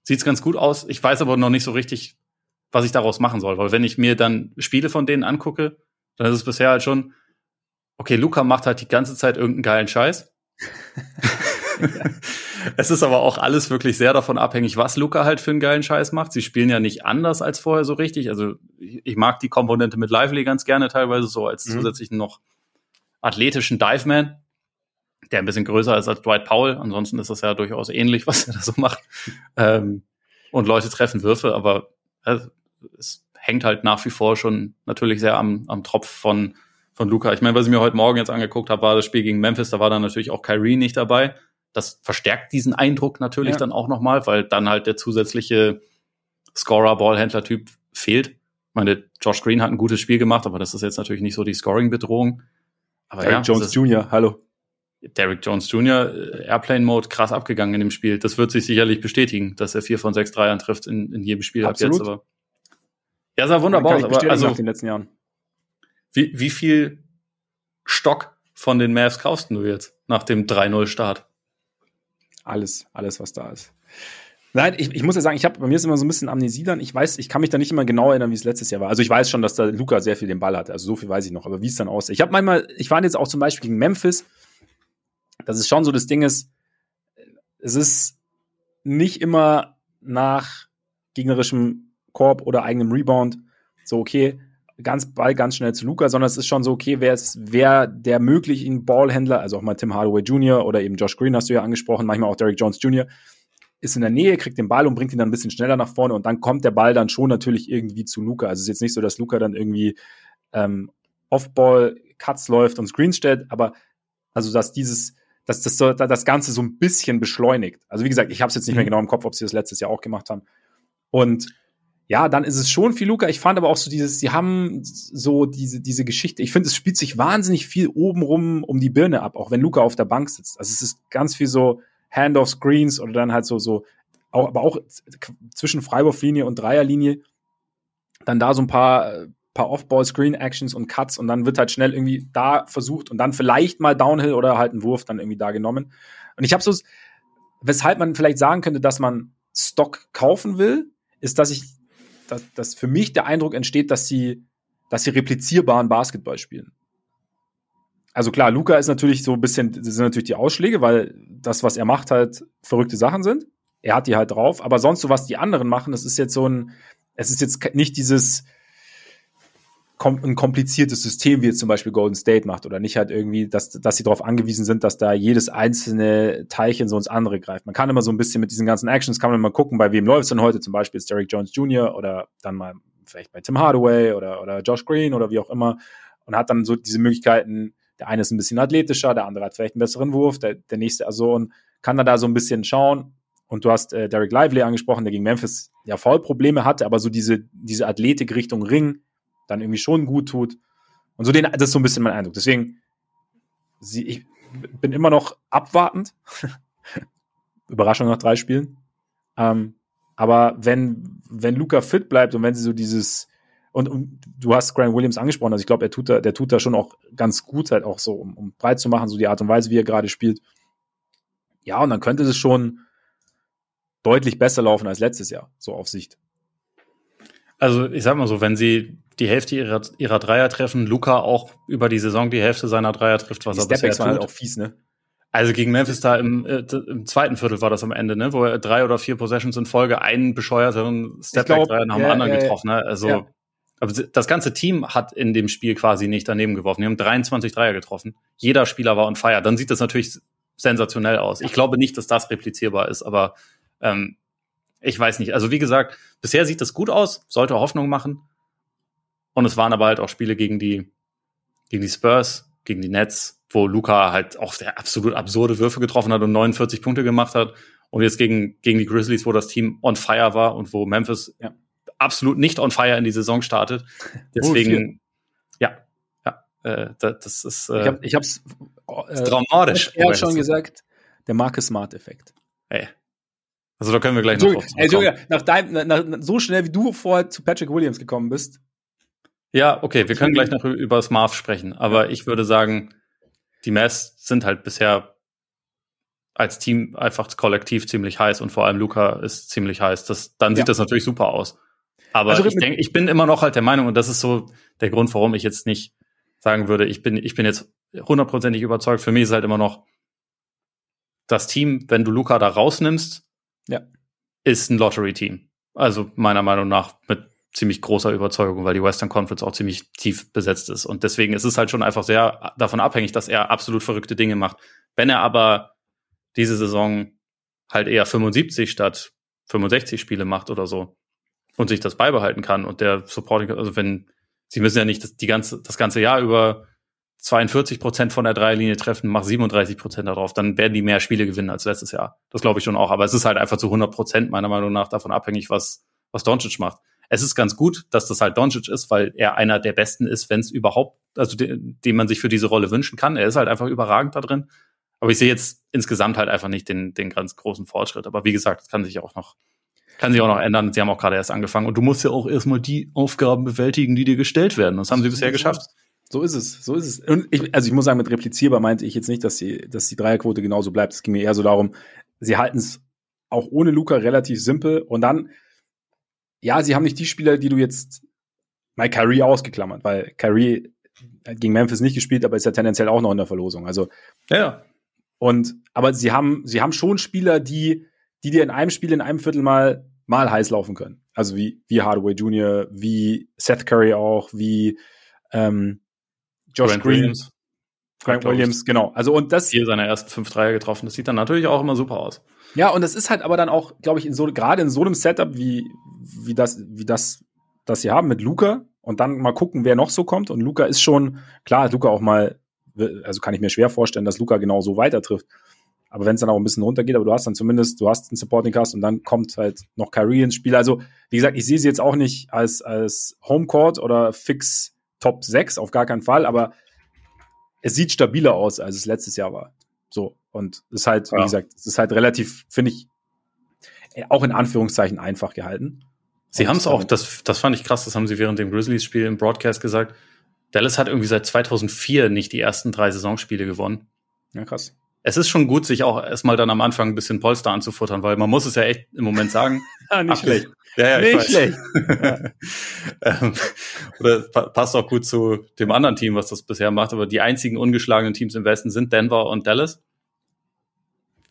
B: sieht's ganz gut aus. Ich weiß aber noch nicht so richtig, was ich daraus machen soll, weil wenn ich mir dann Spiele von denen angucke, dann ist es bisher halt schon, okay, Luca macht halt die ganze Zeit irgendeinen geilen Scheiß. es ist aber auch alles wirklich sehr davon abhängig, was Luca halt für einen geilen Scheiß macht. Sie spielen ja nicht anders als vorher so richtig. Also ich mag die Komponente mit Lively ganz gerne teilweise so als mhm. zusätzlichen noch athletischen Dive-Man, der ein bisschen größer ist als Dwight Powell. Ansonsten ist das ja durchaus ähnlich, was er da so macht. Ähm, und Leute treffen Würfe, aber äh, es hängt halt nach wie vor schon natürlich sehr am, am Tropf von von Luca. Ich meine, was ich mir heute Morgen jetzt angeguckt habe, war das Spiel gegen Memphis. Da war dann natürlich auch Kyrie nicht dabei. Das verstärkt diesen Eindruck natürlich ja. dann auch nochmal, weil dann halt der zusätzliche Scorer-Ballhändler-Typ fehlt. Ich meine, Josh Green hat ein gutes Spiel gemacht, aber das ist jetzt natürlich nicht so die Scoring-Bedrohung.
A: Aber Derek ja, Jones Jr., hallo.
B: Derek Jones Jr., äh, Airplane-Mode, krass abgegangen in dem Spiel. Das wird sich sicherlich bestätigen, dass er vier von sechs Dreiern trifft in, in jedem Spiel
A: Absolut. ab jetzt. Aber
B: ja, sah wunderbar aus.
A: Aber also, nach den letzten Jahren.
B: Wie, wie viel Stock von den Mavs kaufst du jetzt nach dem 3-0-Start?
A: Alles, alles, was da ist. Nein, ich, ich muss ja sagen, ich habe bei mir ist immer so ein bisschen Amnesie dann. Ich weiß, ich kann mich da nicht immer genau erinnern, wie es letztes Jahr war. Also ich weiß schon, dass da Luca sehr viel den Ball hatte. Also so viel weiß ich noch. Aber wie es dann aussieht. Ich habe manchmal, ich war jetzt auch zum Beispiel gegen Memphis. Das ist schon so das Ding ist, es ist nicht immer nach gegnerischem Korb oder eigenem Rebound so okay ganz Ball ganz schnell zu Luca, sondern es ist schon so, okay, wer ist, wer der möglichen Ballhändler, also auch mal Tim Hardaway Jr. oder eben Josh Green hast du ja angesprochen, manchmal auch Derek Jones Jr., ist in der Nähe, kriegt den Ball und bringt ihn dann ein bisschen schneller nach vorne und dann kommt der Ball dann schon natürlich irgendwie zu Luca. Also es ist jetzt nicht so, dass Luca dann irgendwie ähm, Off-Ball-Cuts läuft und Screens stellt, aber also dass dieses, dass das, das Ganze so ein bisschen beschleunigt. Also wie gesagt, ich habe es jetzt nicht mehr mhm. genau im Kopf, ob sie das letztes Jahr auch gemacht haben. Und ja, dann ist es schon viel Luca. Ich fand aber auch so dieses, sie haben so diese, diese Geschichte. Ich finde, es spielt sich wahnsinnig viel obenrum um die Birne ab, auch wenn Luca auf der Bank sitzt. Also es ist ganz viel so Hand-off-Screens oder dann halt so, so, auch, aber auch zwischen Freiwurflinie und Dreierlinie. Dann da so ein paar, paar Off-Ball-Screen-Actions und Cuts und dann wird halt schnell irgendwie da versucht und dann vielleicht mal Downhill oder halt ein Wurf dann irgendwie da genommen. Und ich habe so, weshalb man vielleicht sagen könnte, dass man Stock kaufen will, ist, dass ich dass, dass für mich der Eindruck entsteht, dass sie, dass sie replizierbaren Basketball spielen. Also klar, Luca ist natürlich so ein bisschen, das sind natürlich die Ausschläge, weil das, was er macht, halt verrückte Sachen sind. Er hat die halt drauf, aber sonst so, was die anderen machen, das ist jetzt so ein, es ist jetzt nicht dieses, ein kompliziertes System, wie jetzt zum Beispiel Golden State macht, oder nicht halt irgendwie, dass, dass sie darauf angewiesen sind, dass da jedes einzelne Teilchen so ins andere greift. Man kann immer so ein bisschen mit diesen ganzen Actions, kann man mal gucken, bei wem läuft es denn heute, zum Beispiel ist Derek Jones Jr. oder dann mal vielleicht bei Tim Hardaway oder, oder Josh Green oder wie auch immer und hat dann so diese Möglichkeiten, der eine ist ein bisschen athletischer, der andere hat vielleicht einen besseren Wurf, der, der nächste also und kann dann da so ein bisschen schauen und du hast äh, Derek Lively angesprochen, der gegen Memphis ja Foulprobleme hatte, aber so diese, diese Athletik Richtung Ring dann irgendwie schon gut tut. Und so den, das ist so ein bisschen mein Eindruck. Deswegen, sie, ich bin immer noch abwartend. Überraschung nach drei Spielen. Ähm, aber wenn, wenn Luca fit bleibt und wenn sie so dieses, und, und du hast Grant Williams angesprochen, also ich glaube, er tut da, der tut da schon auch ganz gut, halt auch so, um, um breit zu machen, so die Art und Weise, wie er gerade spielt. Ja, und dann könnte es schon deutlich besser laufen als letztes Jahr, so auf Sicht.
B: Also ich sag mal so, wenn sie die Hälfte ihrer, ihrer Dreier treffen, Luca auch über die Saison die Hälfte seiner Dreier trifft, was die er bisher tut. Halt
A: auch fies, ne?
B: Also gegen Memphis da im, äh, im zweiten Viertel war das am Ende, ne, wo er drei oder vier Possessions in Folge einen bescheuerteren Stepback-Dreier nach dem ja, anderen ja, getroffen, ne? Also ja. aber das ganze Team hat in dem Spiel quasi nicht daneben geworfen. Die haben 23 Dreier getroffen. Jeder Spieler war on fire. Dann sieht das natürlich sensationell aus. Ich glaube nicht, dass das replizierbar ist, aber ähm, ich weiß nicht. Also wie gesagt, bisher sieht das gut aus, sollte Hoffnung machen. Und es waren aber halt auch Spiele gegen die, gegen die Spurs, gegen die Nets, wo Luca halt auch der absolut absurde Würfe getroffen hat und 49 Punkte gemacht hat. Und jetzt gegen, gegen die Grizzlies, wo das Team on fire war und wo Memphis ja. absolut nicht on fire in die Saison startet. Deswegen, oh, ja, ja, äh, das ist.
A: Äh, ich, hab, ich äh, dramatisch. Er hat schon gesagt, der Marcus Smart Effekt.
B: Ey. Also da können wir gleich noch drauf
A: Entschuldigung, nach deinem, nach, nach, so schnell wie du vorher zu Patrick Williams gekommen bist.
B: Ja, okay, wir können gleich noch über Smart sprechen, aber ich würde sagen, die Mavs sind halt bisher als Team einfach kollektiv ziemlich heiß und vor allem Luca ist ziemlich heiß. Das, dann sieht ja. das natürlich super aus. Aber also, ich denke, ich bin immer noch halt der Meinung, und das ist so der Grund, warum ich jetzt nicht sagen würde, ich bin, ich bin jetzt hundertprozentig überzeugt. Für mich ist halt immer noch das Team, wenn du Luca da rausnimmst, ja. ist ein Lottery-Team. Also meiner Meinung nach mit ziemlich großer Überzeugung, weil die Western Conference auch ziemlich tief besetzt ist. Und deswegen ist es halt schon einfach sehr davon abhängig, dass er absolut verrückte Dinge macht. Wenn er aber diese Saison halt eher 75 statt 65 Spiele macht oder so und sich das beibehalten kann und der Supporting, also wenn, sie müssen ja nicht das, die ganze, das ganze Jahr über 42 Prozent von der Dreierlinie treffen, mach 37 Prozent darauf, dann werden die mehr Spiele gewinnen als letztes Jahr. Das glaube ich schon auch. Aber es ist halt einfach zu 100 Prozent meiner Meinung nach davon abhängig, was, was Doncic macht es ist ganz gut, dass das halt Doncic ist, weil er einer der Besten ist, wenn es überhaupt, also den, den man sich für diese Rolle wünschen kann. Er ist halt einfach überragend da drin. Aber ich sehe jetzt insgesamt halt einfach nicht den, den ganz großen Fortschritt. Aber wie gesagt, das kann sich auch noch, kann sich auch noch ändern. Sie haben auch gerade erst angefangen. Und du musst ja auch erstmal die Aufgaben bewältigen, die dir gestellt werden. Das haben sie bisher geschafft.
A: So ist es, so ist es. Und ich, also ich muss sagen, mit replizierbar meinte ich jetzt nicht, dass die, dass die Dreierquote genauso bleibt. Es ging mir eher so darum, sie halten es auch ohne Luca relativ simpel. Und dann ja, sie haben nicht die Spieler, die du jetzt mal Kyrie ausgeklammert, weil Kyrie hat gegen Memphis nicht gespielt, aber ist ja tendenziell auch noch in der Verlosung. Also
B: ja.
A: Und aber sie haben sie haben schon Spieler, die die dir in einem Spiel in einem Viertel mal mal heiß laufen können. Also wie wie Hardaway Jr., wie Seth Curry auch, wie ähm, Josh Grant Green, Williams. Grant Williams, genau. Also und das
B: hier seine ersten fünf Dreier getroffen. Das sieht dann natürlich auch immer super aus.
A: Ja, und das ist halt aber dann auch, glaube ich, in so, gerade in so einem Setup wie, wie das, wie das, das sie haben mit Luca und dann mal gucken, wer noch so kommt. Und Luca ist schon, klar, Luca auch mal, also kann ich mir schwer vorstellen, dass Luca genau so weiter trifft. Aber wenn es dann auch ein bisschen runtergeht, aber du hast dann zumindest, du hast einen Supporting Cast und dann kommt halt noch Kyrie ins Spiel. Also, wie gesagt, ich sehe sie jetzt auch nicht als, als Homecourt oder fix Top 6, auf gar keinen Fall, aber es sieht stabiler aus, als es letztes Jahr war. So. Und es ist halt, ja. wie gesagt, es ist halt relativ, finde ich, äh, auch in Anführungszeichen einfach gehalten.
B: Sie haben es auch, das, das fand ich krass, das haben sie während dem Grizzlies-Spiel im Broadcast gesagt. Dallas hat irgendwie seit 2004 nicht die ersten drei Saisonspiele gewonnen.
A: Ja, krass.
B: Es ist schon gut, sich auch erstmal dann am Anfang ein bisschen Polster anzufuttern, weil man muss es ja echt im Moment sagen.
A: ah, nicht schlecht.
B: Ja, ja, nicht schlecht. ähm, oder passt auch gut zu dem anderen Team, was das bisher macht. Aber die einzigen ungeschlagenen Teams im Westen sind Denver und Dallas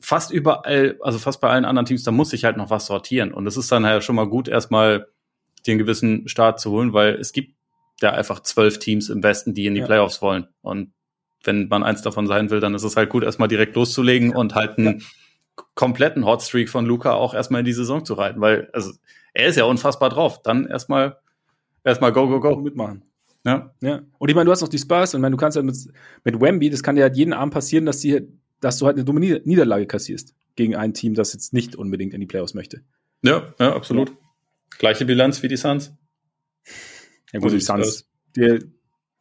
B: fast überall, also fast bei allen anderen Teams, da muss ich halt noch was sortieren. Und es ist dann halt schon mal gut, erstmal den gewissen Start zu holen, weil es gibt ja einfach zwölf Teams im Westen, die in die ja. Playoffs wollen. Und wenn man eins davon sein will, dann ist es halt gut, erstmal direkt loszulegen und halt einen ja. kompletten Hotstreak von Luca auch erstmal in die Saison zu reiten, weil, also, er ist ja unfassbar drauf. Dann erstmal, erstmal go, go, go.
A: Mitmachen. Ja. ja. Und ich meine, du hast noch die Spurs und ich meine, du kannst ja mit, mit Wemby, das kann ja jeden Abend passieren, dass die dass du halt eine dumme Niederlage kassierst gegen ein Team, das jetzt nicht unbedingt in die Playoffs möchte.
B: Ja, ja, absolut. Gleiche Bilanz wie die Suns.
A: Ja gut, die Suns, die,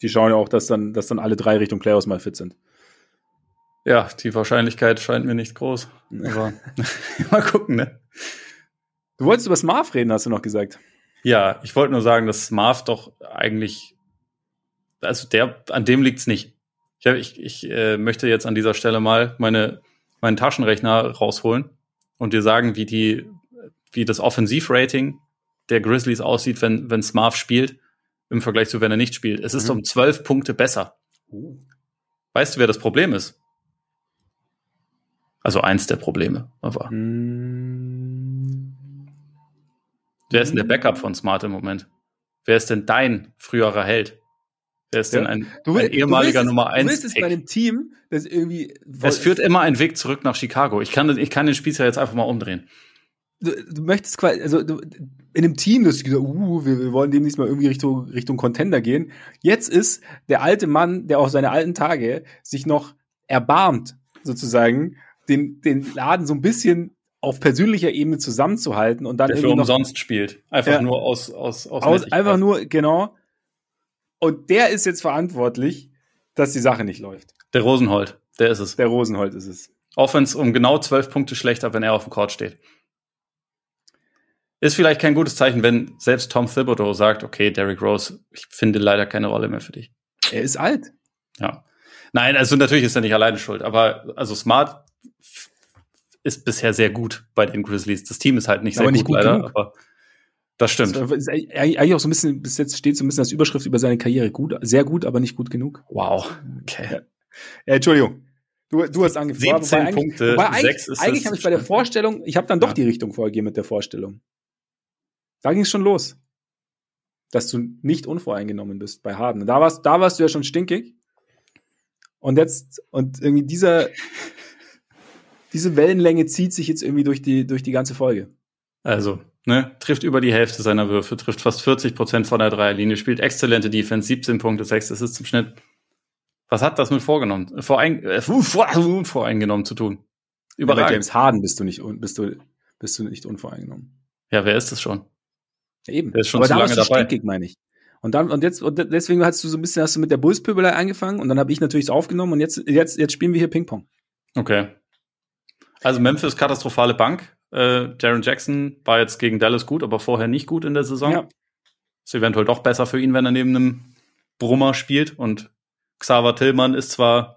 A: die schauen ja auch, dass dann, dass dann alle drei Richtung Playoffs mal fit sind.
B: Ja, die Wahrscheinlichkeit scheint mir nicht groß. Aber mal gucken, ne?
A: Du wolltest über Smart reden, hast du noch gesagt.
B: Ja, ich wollte nur sagen, dass Smart doch eigentlich, also der, an dem liegt's nicht. Ich, hab, ich, ich äh, möchte jetzt an dieser Stelle mal meine, meinen Taschenrechner rausholen und dir sagen, wie die, wie das Offensivrating der Grizzlies aussieht, wenn, wenn Smart spielt, im Vergleich zu wenn er nicht spielt. Es ist mhm. um zwölf Punkte besser. Uh. Weißt du, wer das Problem ist? Also eins der Probleme, aber. Mhm. Wer ist denn der Backup von Smart im Moment? Wer ist denn dein früherer Held? Wer ist ja. denn ein,
A: du
B: ein ehemaliger
A: es,
B: Nummer eins?
A: Du willst es bei einem Team, das irgendwie.
B: Es führt immer ein Weg zurück nach Chicago. Ich kann, ich kann den Spieß ja jetzt einfach mal umdrehen.
A: Du, du möchtest quasi, also du, in einem Team, das gesagt, uh, wir, wir wollen demnächst mal irgendwie Richtung, Richtung Contender gehen. Jetzt ist der alte Mann, der auf seine alten Tage sich noch erbarmt, sozusagen, den, den Laden so ein bisschen auf persönlicher Ebene zusammenzuhalten und dann
B: der
A: irgendwie
B: für umsonst noch, spielt. Einfach ja, nur aus, aus,
A: aus, aus Einfach nur, genau. Und der ist jetzt verantwortlich, dass die Sache nicht läuft.
B: Der Rosenhold, der ist es.
A: Der Rosenhold ist es.
B: Offense um genau zwölf Punkte schlechter, wenn er auf dem Court steht. Ist vielleicht kein gutes Zeichen, wenn selbst Tom Thibodeau sagt, okay, Derrick Rose, ich finde leider keine Rolle mehr für dich.
A: Er ist alt.
B: Ja. Nein, also natürlich ist er nicht alleine schuld, aber also Smart ist bisher sehr gut bei den Grizzlies. Das Team ist halt nicht aber sehr nicht gut, gut leider, genug. aber das stimmt. Das
A: ist eigentlich auch so ein bisschen, bis jetzt steht so ein bisschen als Überschrift über seine Karriere. Gut, sehr gut, aber nicht gut genug.
B: Wow. Okay. Ja.
A: Ja, Entschuldigung. Du, du hast angefangen.
B: 17 wobei Punkte, wobei
A: eigentlich, eigentlich habe ich bei der Vorstellung, ich habe dann doch ja. die Richtung vorgegeben mit der Vorstellung. Da ging es schon los. Dass du nicht unvoreingenommen bist bei Harden. Da warst, da warst du ja schon stinkig. Und jetzt, und irgendwie dieser, diese Wellenlänge zieht sich jetzt irgendwie durch die, durch die ganze Folge.
B: Also, ne, trifft über die Hälfte seiner Würfe, trifft fast 40 Prozent von der Dreierlinie, spielt exzellente Defense, 17 Punkte, 6 ist zum Schnitt. Was hat das mit vorgenommen, vorein, äh, voreingenommen zu tun?
A: Überragend. Ja, bei James Harden bist du nicht, bist du, bist du nicht unvoreingenommen.
B: Ja, wer ist das schon?
A: Eben. Der ist schon Aber zu da lange dabei. stinkig, meine ich. Und dann, und jetzt, und deswegen hast du so ein bisschen, hast du mit der Bullspöbelei angefangen und dann habe ich natürlich so aufgenommen und jetzt, jetzt, jetzt spielen wir hier Ping-Pong.
B: Okay. Also Memphis katastrophale Bank. Äh, Jaron Jackson war jetzt gegen Dallas gut, aber vorher nicht gut in der Saison. Ja. Ist eventuell doch besser für ihn, wenn er neben einem Brummer spielt. Und Xaver Tillmann ist zwar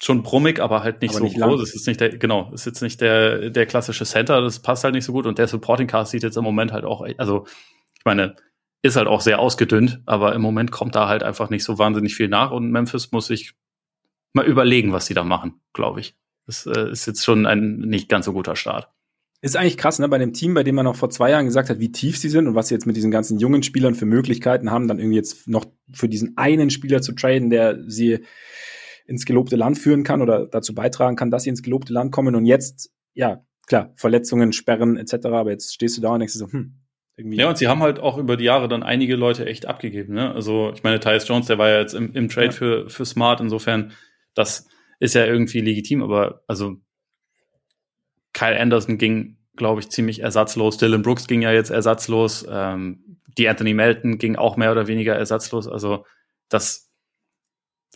B: schon brummig, aber halt nicht aber so nicht groß. Es ist nicht der, genau, ist jetzt nicht der, der klassische Center, das passt halt nicht so gut. Und der Supporting Cast sieht jetzt im Moment halt auch, also ich meine, ist halt auch sehr ausgedünnt, aber im Moment kommt da halt einfach nicht so wahnsinnig viel nach und Memphis muss sich mal überlegen, was sie da machen, glaube ich. Das äh, ist jetzt schon ein nicht ganz so guter Start.
A: Ist eigentlich krass, ne? Bei dem Team, bei dem man noch vor zwei Jahren gesagt hat, wie tief sie sind und was sie jetzt mit diesen ganzen jungen Spielern für Möglichkeiten haben, dann irgendwie jetzt noch für diesen einen Spieler zu traden, der sie ins gelobte Land führen kann oder dazu beitragen kann, dass sie ins gelobte Land kommen. Und jetzt, ja, klar, Verletzungen, Sperren etc. Aber jetzt stehst du da und denkst so, hm,
B: irgendwie. Ja, und sie haben halt auch über die Jahre dann einige Leute echt abgegeben. Ne? Also ich meine, Tyus Jones, der war ja jetzt im, im Trade ja. für, für Smart, insofern, das ist ja irgendwie legitim, aber also Kyle Anderson ging, glaube ich, ziemlich ersatzlos. Dylan Brooks ging ja jetzt ersatzlos. Ähm, die Anthony Melton ging auch mehr oder weniger ersatzlos. Also das,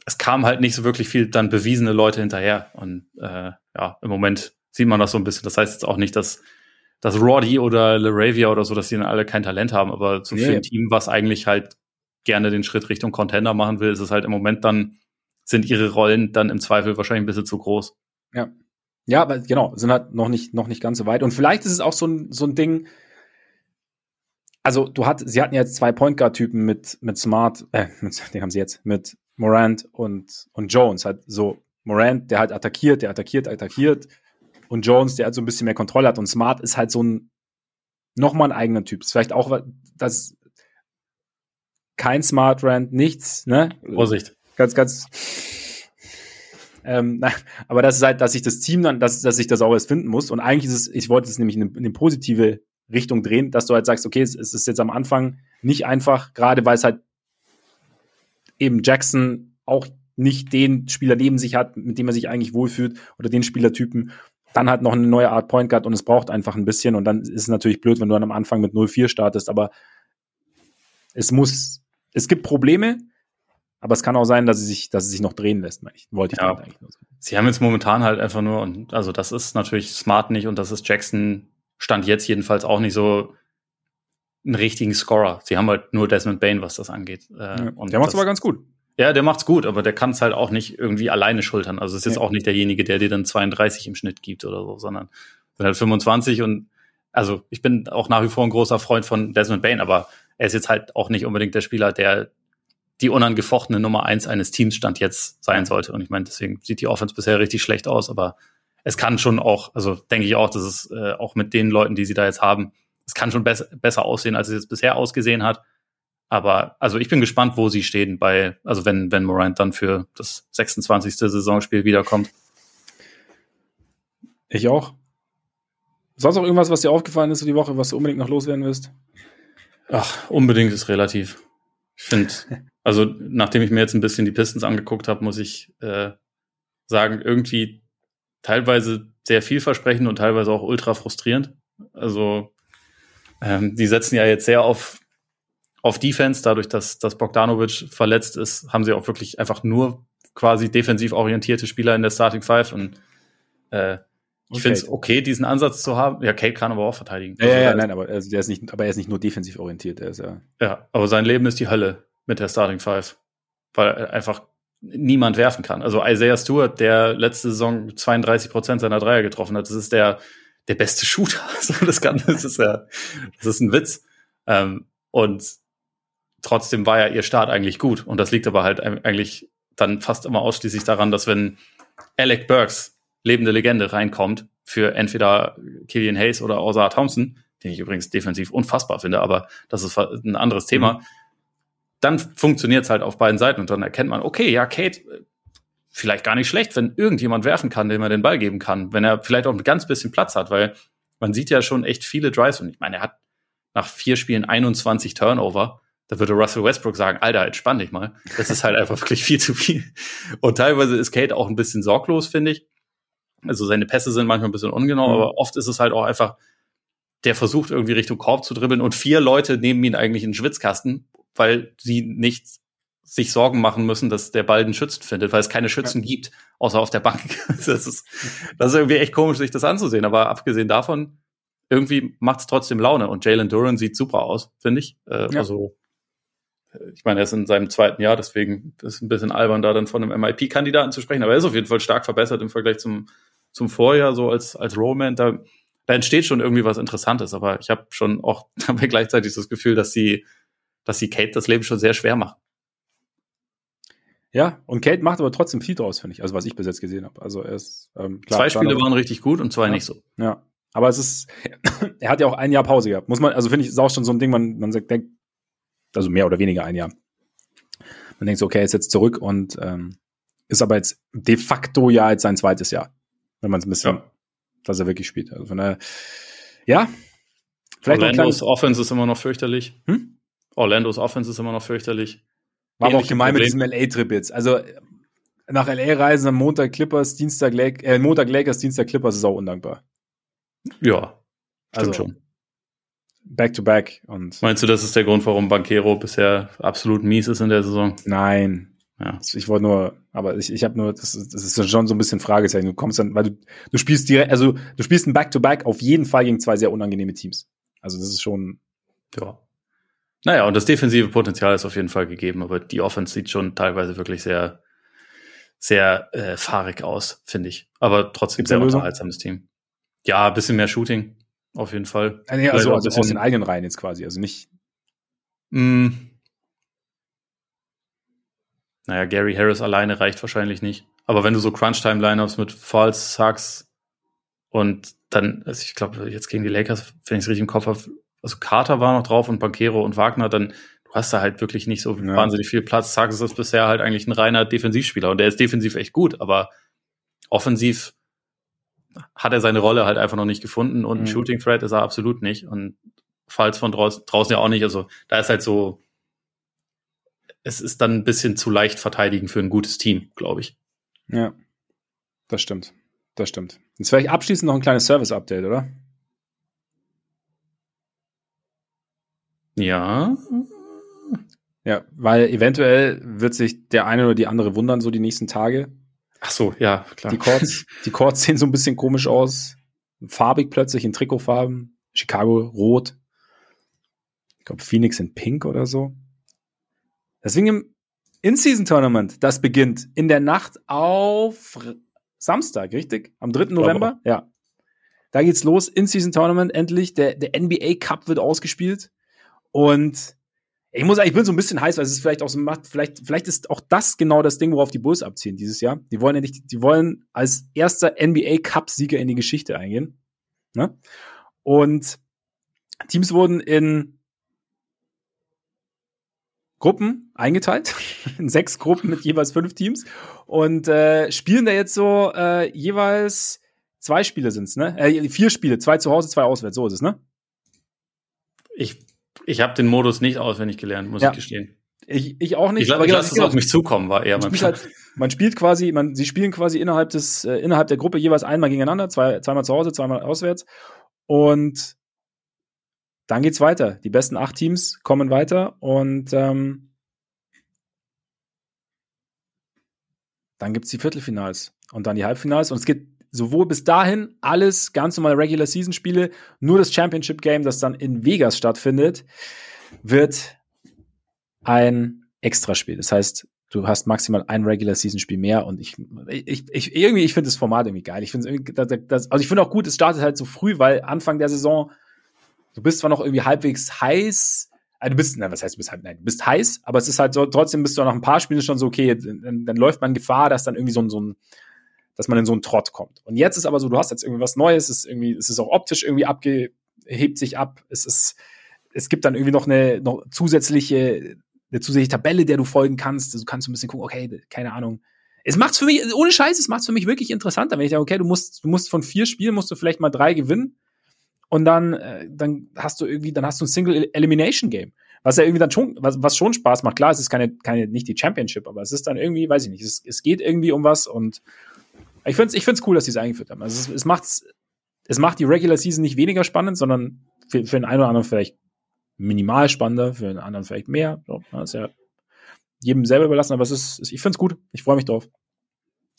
B: es kam halt nicht so wirklich viel dann bewiesene Leute hinterher. Und äh, ja, im Moment sieht man das so ein bisschen. Das heißt jetzt auch nicht, dass, dass Roddy oder LaRavia oder so, dass die dann alle kein Talent haben, aber so nee. für ein Team, was eigentlich halt gerne den Schritt Richtung Contender machen will, ist es halt im Moment dann sind ihre Rollen dann im Zweifel wahrscheinlich ein bisschen zu groß.
A: Ja. Ja, aber genau, sind halt noch nicht, noch nicht ganz so weit. Und vielleicht ist es auch so ein, so ein Ding, also du hat, sie hatten jetzt zwei Point Guard Typen mit, mit Smart, äh, mit, den haben sie jetzt, mit Morant und, und Jones. Halt so Morant, der halt attackiert, der attackiert, attackiert. Und Jones, der halt so ein bisschen mehr Kontrolle hat. Und Smart ist halt so ein, nochmal ein eigener Typ. Ist vielleicht auch, das, kein Smart Rand, nichts, ne?
B: Vorsicht
A: ganz, ganz. Ähm, aber das ist halt, dass sich das Team dann, dass, dass sich das auch erst finden muss. Und eigentlich ist es, ich wollte es nämlich in eine, in eine positive Richtung drehen, dass du halt sagst, okay, es, es ist jetzt am Anfang nicht einfach, gerade weil es halt eben Jackson auch nicht den Spieler neben sich hat, mit dem er sich eigentlich wohlfühlt oder den Spielertypen. Dann halt noch eine neue Art Point Guard und es braucht einfach ein bisschen und dann ist es natürlich blöd, wenn du dann am Anfang mit 0-4 startest, aber es muss, es gibt Probleme, aber es kann auch sein, dass sie sich, dass sie sich noch drehen lässt, meine ich. Wollte ich
B: ja. eigentlich nur sagen. Sie haben jetzt momentan halt einfach nur, und also das ist natürlich smart nicht und das ist Jackson Stand jetzt jedenfalls auch nicht so einen richtigen Scorer. Sie haben halt nur Desmond Bain, was das angeht.
A: Äh, ja, und der macht's aber ganz gut.
B: Ja, der macht's gut, aber der kann es halt auch nicht irgendwie alleine schultern. Also es ist ja. jetzt auch nicht derjenige, der dir dann 32 im Schnitt gibt oder so, sondern sind halt 25 und also ich bin auch nach wie vor ein großer Freund von Desmond Bain, aber er ist jetzt halt auch nicht unbedingt der Spieler, der die unangefochtene Nummer eins eines Teams stand jetzt sein sollte. Und ich meine, deswegen sieht die Offense bisher richtig schlecht aus, aber es kann schon auch, also denke ich auch, dass es äh, auch mit den Leuten, die sie da jetzt haben, es kann schon be besser aussehen, als es jetzt bisher ausgesehen hat. Aber also ich bin gespannt, wo sie stehen bei, also wenn, wenn Morant dann für das 26. Saisonspiel wiederkommt.
A: Ich auch. Sonst noch irgendwas, was dir aufgefallen ist für die Woche, was du unbedingt noch loswerden wirst?
B: Ach, unbedingt ist relativ. Ich finde, also nachdem ich mir jetzt ein bisschen die Pistons angeguckt habe, muss ich äh, sagen, irgendwie teilweise sehr vielversprechend und teilweise auch ultra frustrierend. Also ähm, die setzen ja jetzt sehr auf, auf Defense, dadurch, dass, dass Bogdanovic verletzt ist, haben sie auch wirklich einfach nur quasi defensiv orientierte Spieler in der Starting Five und äh, ich okay. finde es okay, diesen Ansatz zu haben. Ja, Kate kann aber auch verteidigen.
A: Ja, also, ja, ja nein, aber also der ist nicht, aber er ist nicht nur defensiv orientiert, er ist ja.
B: Ja, aber sein Leben ist die Hölle mit der Starting Five, weil einfach niemand werfen kann. Also Isaiah Stewart, der letzte Saison 32 Prozent seiner Dreier getroffen hat, das ist der der beste Shooter. So, das kann, das ist ja, das ist ein Witz. Ähm, und trotzdem war ja ihr Start eigentlich gut. Und das liegt aber halt eigentlich dann fast immer ausschließlich daran, dass wenn Alec Burks lebende Legende reinkommt für entweder Killian Hayes oder Ozar Thompson, den ich übrigens defensiv unfassbar finde, aber das ist ein anderes Thema, mhm. dann funktioniert es halt auf beiden Seiten und dann erkennt man, okay, ja, Kate, vielleicht gar nicht schlecht, wenn irgendjemand werfen kann, dem er den Ball geben kann, wenn er vielleicht auch ein ganz bisschen Platz hat, weil man sieht ja schon echt viele Drives und ich meine, er hat nach vier Spielen 21 Turnover. Da würde Russell Westbrook sagen, Alter, entspann dich mal. Das ist halt einfach wirklich viel zu viel. Und teilweise ist Kate auch ein bisschen sorglos, finde ich. Also seine Pässe sind manchmal ein bisschen ungenau, mhm. aber oft ist es halt auch einfach, der versucht irgendwie Richtung Korb zu dribbeln und vier Leute nehmen ihn eigentlich in den Schwitzkasten, weil sie nicht sich Sorgen machen müssen, dass der Ball einen Schützen findet, weil es keine Schützen ja. gibt, außer auf der Bank. das, ist, das ist irgendwie echt komisch, sich das anzusehen. Aber abgesehen davon, irgendwie macht es trotzdem Laune. Und Jalen Duran sieht super aus, finde ich. Äh, ja. Also ich meine, er ist in seinem zweiten Jahr, deswegen ist es ein bisschen albern, da dann von einem MIP-Kandidaten zu sprechen. Aber er ist auf jeden Fall stark verbessert im Vergleich zum zum Vorjahr so als, als Roman, da, da entsteht schon irgendwie was Interessantes, aber ich habe schon auch dabei gleichzeitig das Gefühl, dass sie, dass sie Kate das Leben schon sehr schwer macht.
A: Ja, und Kate macht aber trotzdem viel draus, finde ich, also was ich bis jetzt gesehen habe. Also er ist
B: ähm, klar, Zwei Spiele waren richtig gut und zwei
A: ja,
B: nicht so.
A: Ja. Aber es ist, er hat ja auch ein Jahr Pause gehabt. Muss man, also finde ich, ist auch schon so ein Ding, man, man sagt, denkt, also mehr oder weniger ein Jahr. Man denkt so, okay, er ist jetzt zurück und ähm, ist aber jetzt de facto ja jetzt sein zweites Jahr wenn man es ein bisschen, ja. dass er wirklich spielt. Also von daher, ja.
B: Vielleicht Orlandos Offense ist immer noch fürchterlich. Hm? Orlandos Offense ist immer noch fürchterlich.
A: War aber auch gemein mit diesem LA-Trip jetzt. Also nach LA reisen am Montag Clippers, Dienstag Lake, äh, Montag Lakers, Dienstag Clippers ist auch undankbar.
B: Ja, stimmt also, schon.
A: Back to back und.
B: Meinst du, das ist der Grund, warum Banquero bisher absolut mies ist in der Saison?
A: Nein, ja. Ich wollte nur, aber ich, ich habe nur, das, das ist schon so ein bisschen Fragezeichen. Du kommst dann, weil du, du spielst direkt, also du spielst ein Back-to-Back -Back auf jeden Fall gegen zwei sehr unangenehme Teams. Also das ist schon.
B: Ja. Naja, und das defensive Potenzial ist auf jeden Fall gegeben, aber die Offense sieht schon teilweise wirklich sehr, sehr äh, fahrig aus, finde ich. Aber trotzdem sehr unterhaltsames Team. Ja, ein bisschen mehr Shooting, auf jeden Fall.
A: Ja, also, also aus den eigenen Reihen jetzt quasi, also nicht.
B: Mm, naja, Gary Harris alleine reicht wahrscheinlich nicht. Aber wenn du so Crunch-Time-Lineups mit Falls, Sucks und dann, also ich glaube, jetzt gegen die Lakers, wenn ich es richtig im Kopf habe, also Carter war noch drauf und Banquero und Wagner, dann du hast da halt wirklich nicht so ja. wahnsinnig viel Platz. Suggs ist bisher halt eigentlich ein reiner Defensivspieler und der ist defensiv echt gut, aber offensiv hat er seine Rolle halt einfach noch nicht gefunden und mhm. ein Shooting Threat ist er absolut nicht und Falls von draußen, draußen ja auch nicht. Also da ist halt so, es ist dann ein bisschen zu leicht verteidigen für ein gutes Team, glaube ich.
A: Ja, das stimmt. Das stimmt. Jetzt vielleicht abschließend noch ein kleines Service-Update, oder?
B: Ja.
A: Ja, weil eventuell wird sich der eine oder die andere wundern, so die nächsten Tage.
B: Ach so, ja,
A: klar. Die Chords, die Chords sehen so ein bisschen komisch aus. Farbig plötzlich in Trikotfarben. Chicago rot. Ich glaube, Phoenix in pink oder so. Deswegen im In-Season-Tournament, das beginnt in der Nacht auf Samstag, richtig? Am 3. November? Ja. Da geht's los. In-Season-Tournament endlich. Der, der NBA Cup wird ausgespielt. Und ich muss sagen, ich bin so ein bisschen heiß, weil es ist vielleicht auch so macht, vielleicht, vielleicht ist auch das genau das Ding, worauf die Bulls abziehen dieses Jahr. Die wollen nicht, die wollen als erster NBA Cup-Sieger in die Geschichte eingehen. Ne? Und Teams wurden in Gruppen eingeteilt, in sechs Gruppen mit jeweils fünf Teams und äh, spielen da jetzt so äh, jeweils zwei Spiele sind's, ne? Äh, vier Spiele, zwei zu Hause, zwei auswärts, so ist es, ne?
B: Ich ich habe den Modus nicht auswendig gelernt, muss ja. ich gestehen.
A: Ich, ich auch nicht.
B: Ich, glaube, ich lasse es auf mich zukommen, war eher
A: man, halt, man spielt quasi, man, sie spielen quasi innerhalb des, äh, innerhalb der Gruppe jeweils einmal gegeneinander, zwei, zweimal zu Hause, zweimal auswärts. Und dann geht's weiter. Die besten acht Teams kommen weiter und ähm, dann gibt's die Viertelfinals und dann die Halbfinals und es geht sowohl bis dahin alles ganz normale Regular Season Spiele, nur das Championship Game, das dann in Vegas stattfindet, wird ein Extraspiel. Das heißt, du hast maximal ein Regular Season Spiel mehr und ich, ich, ich irgendwie, ich finde das Format irgendwie geil. Ich finde das, also ich finde auch gut, es startet halt so früh, weil Anfang der Saison, du bist zwar noch irgendwie halbwegs heiß, also du bist, na, was heißt, du bist halt, nein, du bist heiß, aber es ist halt so, trotzdem bist du nach ein paar Spielen schon so, okay, dann, dann läuft man Gefahr, dass dann irgendwie so ein, so ein, dass man in so einen Trott kommt. Und jetzt ist aber so, du hast jetzt irgendwie was Neues, es ist irgendwie, es ist auch optisch irgendwie abgehebt sich ab, es ist, es gibt dann irgendwie noch eine noch zusätzliche, eine zusätzliche Tabelle, der du folgen kannst. Du kannst ein bisschen gucken, okay, keine Ahnung. Es macht's für mich, ohne Scheiß, es macht's für mich wirklich interessanter, wenn ich sage, okay, du musst, du musst von vier Spielen musst du vielleicht mal drei gewinnen und dann, äh, dann hast du irgendwie, dann hast du ein Single Elimination Game. Was ja irgendwie dann schon, was, was schon Spaß macht. Klar, es ist keine, keine, nicht die Championship, aber es ist dann irgendwie, weiß ich nicht, es, es geht irgendwie um was und ich finde es ich find's cool, dass sie es eingeführt haben. Also es, es, macht's, es macht die Regular Season nicht weniger spannend, sondern für, für den einen oder anderen vielleicht minimal spannender, für den anderen vielleicht mehr. So, das ist ja jedem selber überlassen, aber es ist, ich finde es gut. Ich freue mich drauf.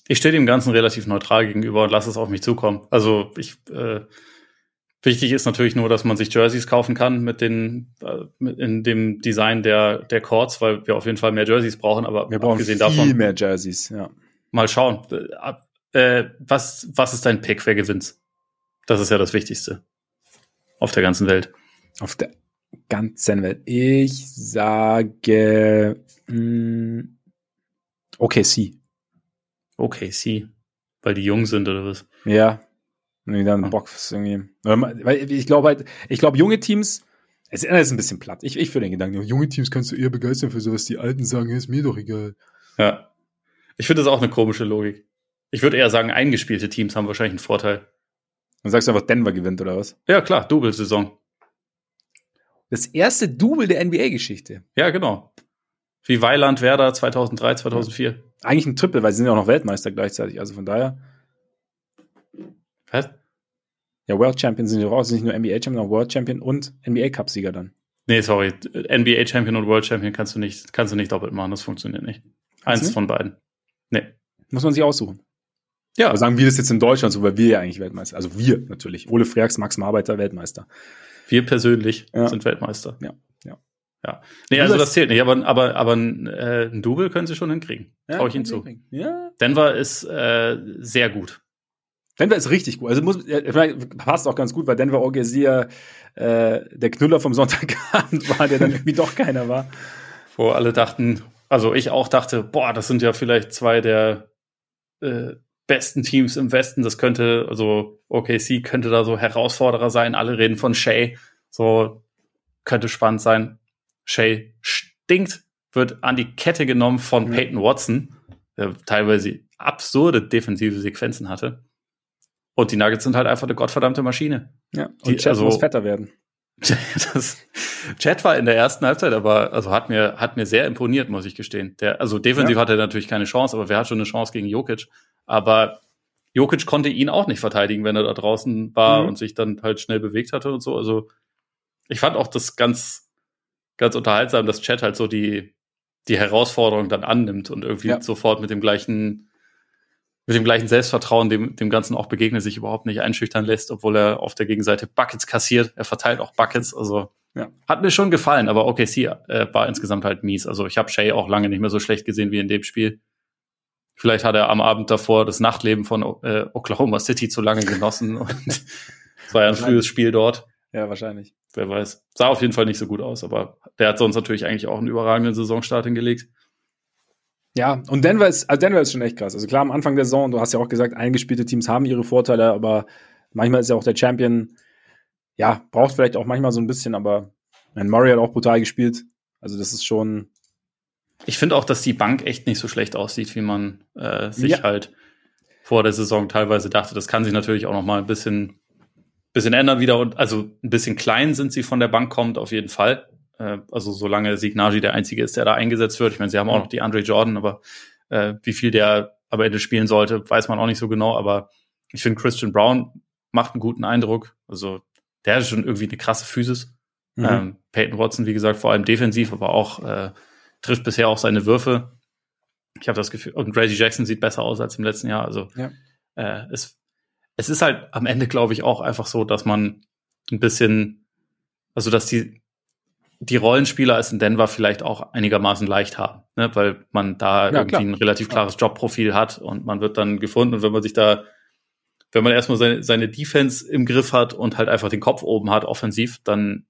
B: Ich stehe dem Ganzen relativ neutral gegenüber und lasse es auf mich zukommen. Also ich äh, wichtig ist natürlich nur, dass man sich Jerseys kaufen kann mit den äh, mit in dem Design der der Courts, weil wir auf jeden Fall mehr Jerseys brauchen. Aber
A: wir brauchen viel davon, mehr Jerseys. Ja.
B: Mal schauen. Äh, was, was ist dein Pick? Wer gewinnt? Das ist ja das Wichtigste. Auf der ganzen Welt.
A: Auf der ganzen Welt. Ich sage mh, mm, OKC.
B: OKC. Weil die jung sind oder was?
A: Ja. Nee, dann Bock irgendwie. Weil ich glaube halt, ich glaube, junge Teams, es ist ein bisschen platt. Ich, ich für den Gedanken, junge Teams kannst du eher begeistern für sowas. Die Alten sagen, ist mir doch egal.
B: Ja. Ich finde das auch eine komische Logik. Ich würde eher sagen, eingespielte Teams haben wahrscheinlich einen Vorteil.
A: Dann sagst du einfach, Denver gewinnt, oder was?
B: Ja, klar, Double-Saison.
A: Das erste Double der NBA-Geschichte.
B: Ja, genau. Wie Weiland, Werder 2003, 2004. Ja.
A: Eigentlich ein Triple, weil sie sind ja auch noch Weltmeister gleichzeitig. Also von daher.
B: Was?
A: Ja, World Champion sind ja auch. Sind nicht nur NBA Champion, sondern World Champion und NBA Cup-Sieger dann.
B: Nee, sorry. NBA Champion und World Champion kannst du nicht, kannst du nicht doppelt machen. Das funktioniert nicht. Eins nicht? von beiden. Nee.
A: Muss man sich aussuchen. Ja. Sagen wir das jetzt in Deutschland so, weil wir ja eigentlich Weltmeister. Also wir natürlich. Ole Freaks, Max Marbeiter, Weltmeister.
B: Wir persönlich ja. sind Weltmeister.
A: Ja. Ja.
B: Ja. Nee, also das zählt nicht, aber, aber, aber ein, äh, ein Double können sie schon hinkriegen. Ja, Traue ich ihnen zu. Ja. Denver ist äh, sehr gut.
A: Denver ist richtig gut. Also muss, passt auch ganz gut, weil Denver Orgesia äh, der Knüller vom Sonntagabend war, der dann irgendwie doch keiner war.
B: Wo alle dachten, also ich auch dachte, boah, das sind ja vielleicht zwei der äh, besten Teams im Westen. Das könnte, also OKC könnte da so Herausforderer sein. Alle reden von Shay. So könnte spannend sein. Shay stinkt, wird an die Kette genommen von mhm. Peyton Watson, der teilweise absurde defensive Sequenzen hatte. Und die Nuggets sind halt einfach eine gottverdammte Maschine.
A: Ja, und die, Chad also, muss fetter werden.
B: das, Chat war in der ersten Halbzeit, aber also hat mir hat mir sehr imponiert, muss ich gestehen. Der, also defensiv ja. hatte er natürlich keine Chance, aber wer hat schon eine Chance gegen Jokic? Aber Jokic konnte ihn auch nicht verteidigen, wenn er da draußen war mhm. und sich dann halt schnell bewegt hatte und so. Also ich fand auch das ganz ganz unterhaltsam, dass Chat halt so die die Herausforderung dann annimmt und irgendwie ja. sofort mit dem gleichen mit dem gleichen Selbstvertrauen dem, dem Ganzen auch begegnet, sich überhaupt nicht einschüchtern lässt, obwohl er auf der Gegenseite Buckets kassiert. Er verteilt auch Buckets. Also ja. hat mir schon gefallen, aber OKC äh, war insgesamt halt mies. Also ich habe Shay auch lange nicht mehr so schlecht gesehen wie in dem Spiel. Vielleicht hat er am Abend davor das Nachtleben von äh, Oklahoma City zu lange genossen und es war ja ein frühes Spiel dort.
A: Ja, wahrscheinlich.
B: Wer weiß. Sah auf jeden Fall nicht so gut aus, aber der hat sonst natürlich eigentlich auch einen überragenden Saisonstart hingelegt.
A: Ja, und Denver ist, also Denver ist schon echt krass. Also klar, am Anfang der Saison, du hast ja auch gesagt, eingespielte Teams haben ihre Vorteile, aber manchmal ist ja auch der Champion, ja, braucht vielleicht auch manchmal so ein bisschen, aber mein Murray hat auch brutal gespielt. Also das ist schon.
B: Ich finde auch, dass die Bank echt nicht so schlecht aussieht, wie man äh, sich ja. halt vor der Saison teilweise dachte. Das kann sich natürlich auch noch mal ein bisschen, bisschen ändern wieder und also ein bisschen klein sind sie von der Bank kommt auf jeden Fall. Äh, also solange Signagi der Einzige ist, der da eingesetzt wird. Ich meine, sie haben auch noch die Andre Jordan, aber äh, wie viel der am Ende spielen sollte, weiß man auch nicht so genau. Aber ich finde, Christian Brown macht einen guten Eindruck. Also der hat schon irgendwie eine krasse Physis. Mhm. Ähm, Peyton Watson, wie gesagt, vor allem defensiv, aber auch äh, trifft bisher auch seine Würfe. Ich habe das Gefühl, und Reggie Jackson sieht besser aus als im letzten Jahr. Also ja. äh, es, es ist halt am Ende, glaube ich, auch einfach so, dass man ein bisschen, also dass die die Rollenspieler es in Denver vielleicht auch einigermaßen leicht haben, ne? weil man da ja, irgendwie klar. ein relativ klares Jobprofil hat und man wird dann gefunden und wenn man sich da, wenn man erstmal seine, seine Defense im Griff hat und halt einfach den Kopf oben hat, offensiv, dann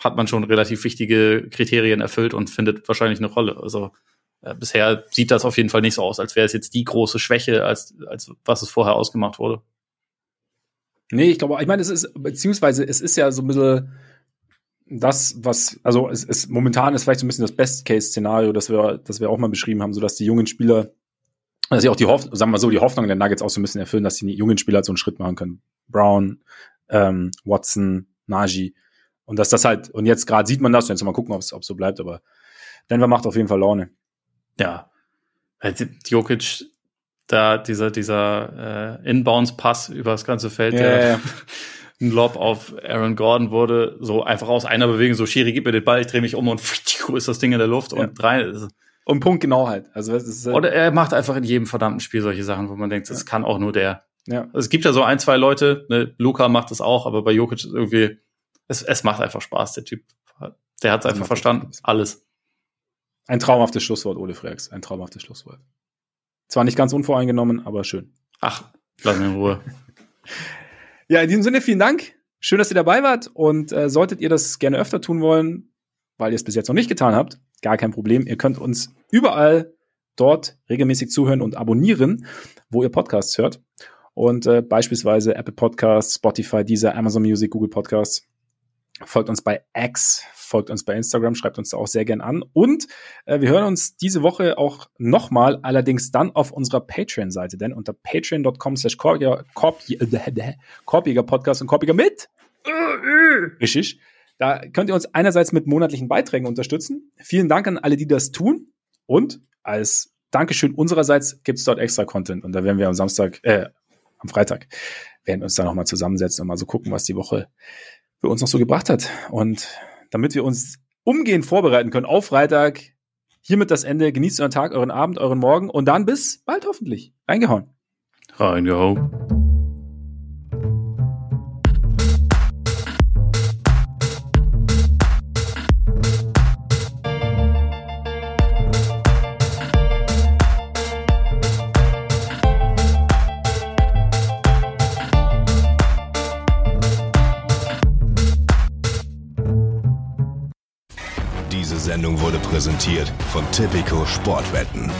B: hat man schon relativ wichtige Kriterien erfüllt und findet wahrscheinlich eine Rolle. Also äh, bisher sieht das auf jeden Fall nicht so aus, als wäre es jetzt die große Schwäche, als, als was es vorher ausgemacht wurde.
A: Nee, ich glaube, ich meine, es ist, beziehungsweise es ist ja so ein bisschen das, was, also es ist momentan ist vielleicht so ein bisschen das Best-Case-Szenario, das wir, das wir auch mal beschrieben haben, so dass die jungen Spieler, dass sie auch die Hoffnung, sagen wir so, die Hoffnung der Nuggets auch so ein bisschen erfüllen, dass die jungen Spieler halt so einen Schritt machen können. Brown, ähm, Watson, Najee. Und dass das halt, und jetzt gerade sieht man das, und jetzt mal gucken, ob es so bleibt, aber Denver macht auf jeden Fall Laune.
B: Ja. Jokic, da dieser, dieser äh, Inbounds-Pass über das ganze Feld, ja, der, ja. Ein Lob auf Aaron Gordon wurde, so einfach aus einer Bewegung, so Schiri, gib mir den Ball, ich drehe mich um und ist das Ding in der Luft ja. und drei.
A: Und Punkt genau halt. Also
B: es ist, halt Oder er macht einfach in jedem verdammten Spiel solche Sachen, wo man denkt, das ja. kann auch nur der. Ja. Also es gibt ja so ein, zwei Leute, ne, Luca macht das auch, aber bei Jokic irgendwie, es, es macht einfach Spaß, der Typ. Der hat es einfach verstanden. Alles.
A: Ein traumhaftes Schlusswort, Ole Freaks. Ein traumhaftes Schlusswort. Zwar nicht ganz unvoreingenommen, aber schön.
B: Ach, lass mich in Ruhe.
A: Ja, in diesem Sinne vielen Dank. Schön, dass ihr dabei wart. Und äh, solltet ihr das gerne öfter tun wollen, weil ihr es bis jetzt noch nicht getan habt, gar kein Problem. Ihr könnt uns überall dort regelmäßig zuhören und abonnieren, wo ihr Podcasts hört. Und äh, beispielsweise Apple Podcasts, Spotify, Deezer, Amazon Music, Google Podcasts. Folgt uns bei X, folgt uns bei Instagram, schreibt uns da auch sehr gern an. Und äh, wir hören uns diese Woche auch nochmal, allerdings dann auf unserer Patreon-Seite, denn unter patreon.com slash Korpiger Podcast und Korpiger mit Richtig. Da könnt ihr uns einerseits mit monatlichen Beiträgen unterstützen. Vielen Dank an alle, die das tun. Und als Dankeschön unsererseits gibt es dort extra Content. Und da werden wir am Samstag, äh, am Freitag, werden wir uns da nochmal zusammensetzen und mal so gucken, was die Woche für uns noch so gebracht hat. Und damit wir uns umgehend vorbereiten können auf Freitag, hiermit das Ende. Genießt euren Tag, euren Abend, euren Morgen und dann bis bald hoffentlich. Reingehauen.
B: Reingehauen.
C: Präsentiert von Tipico Sportwetten.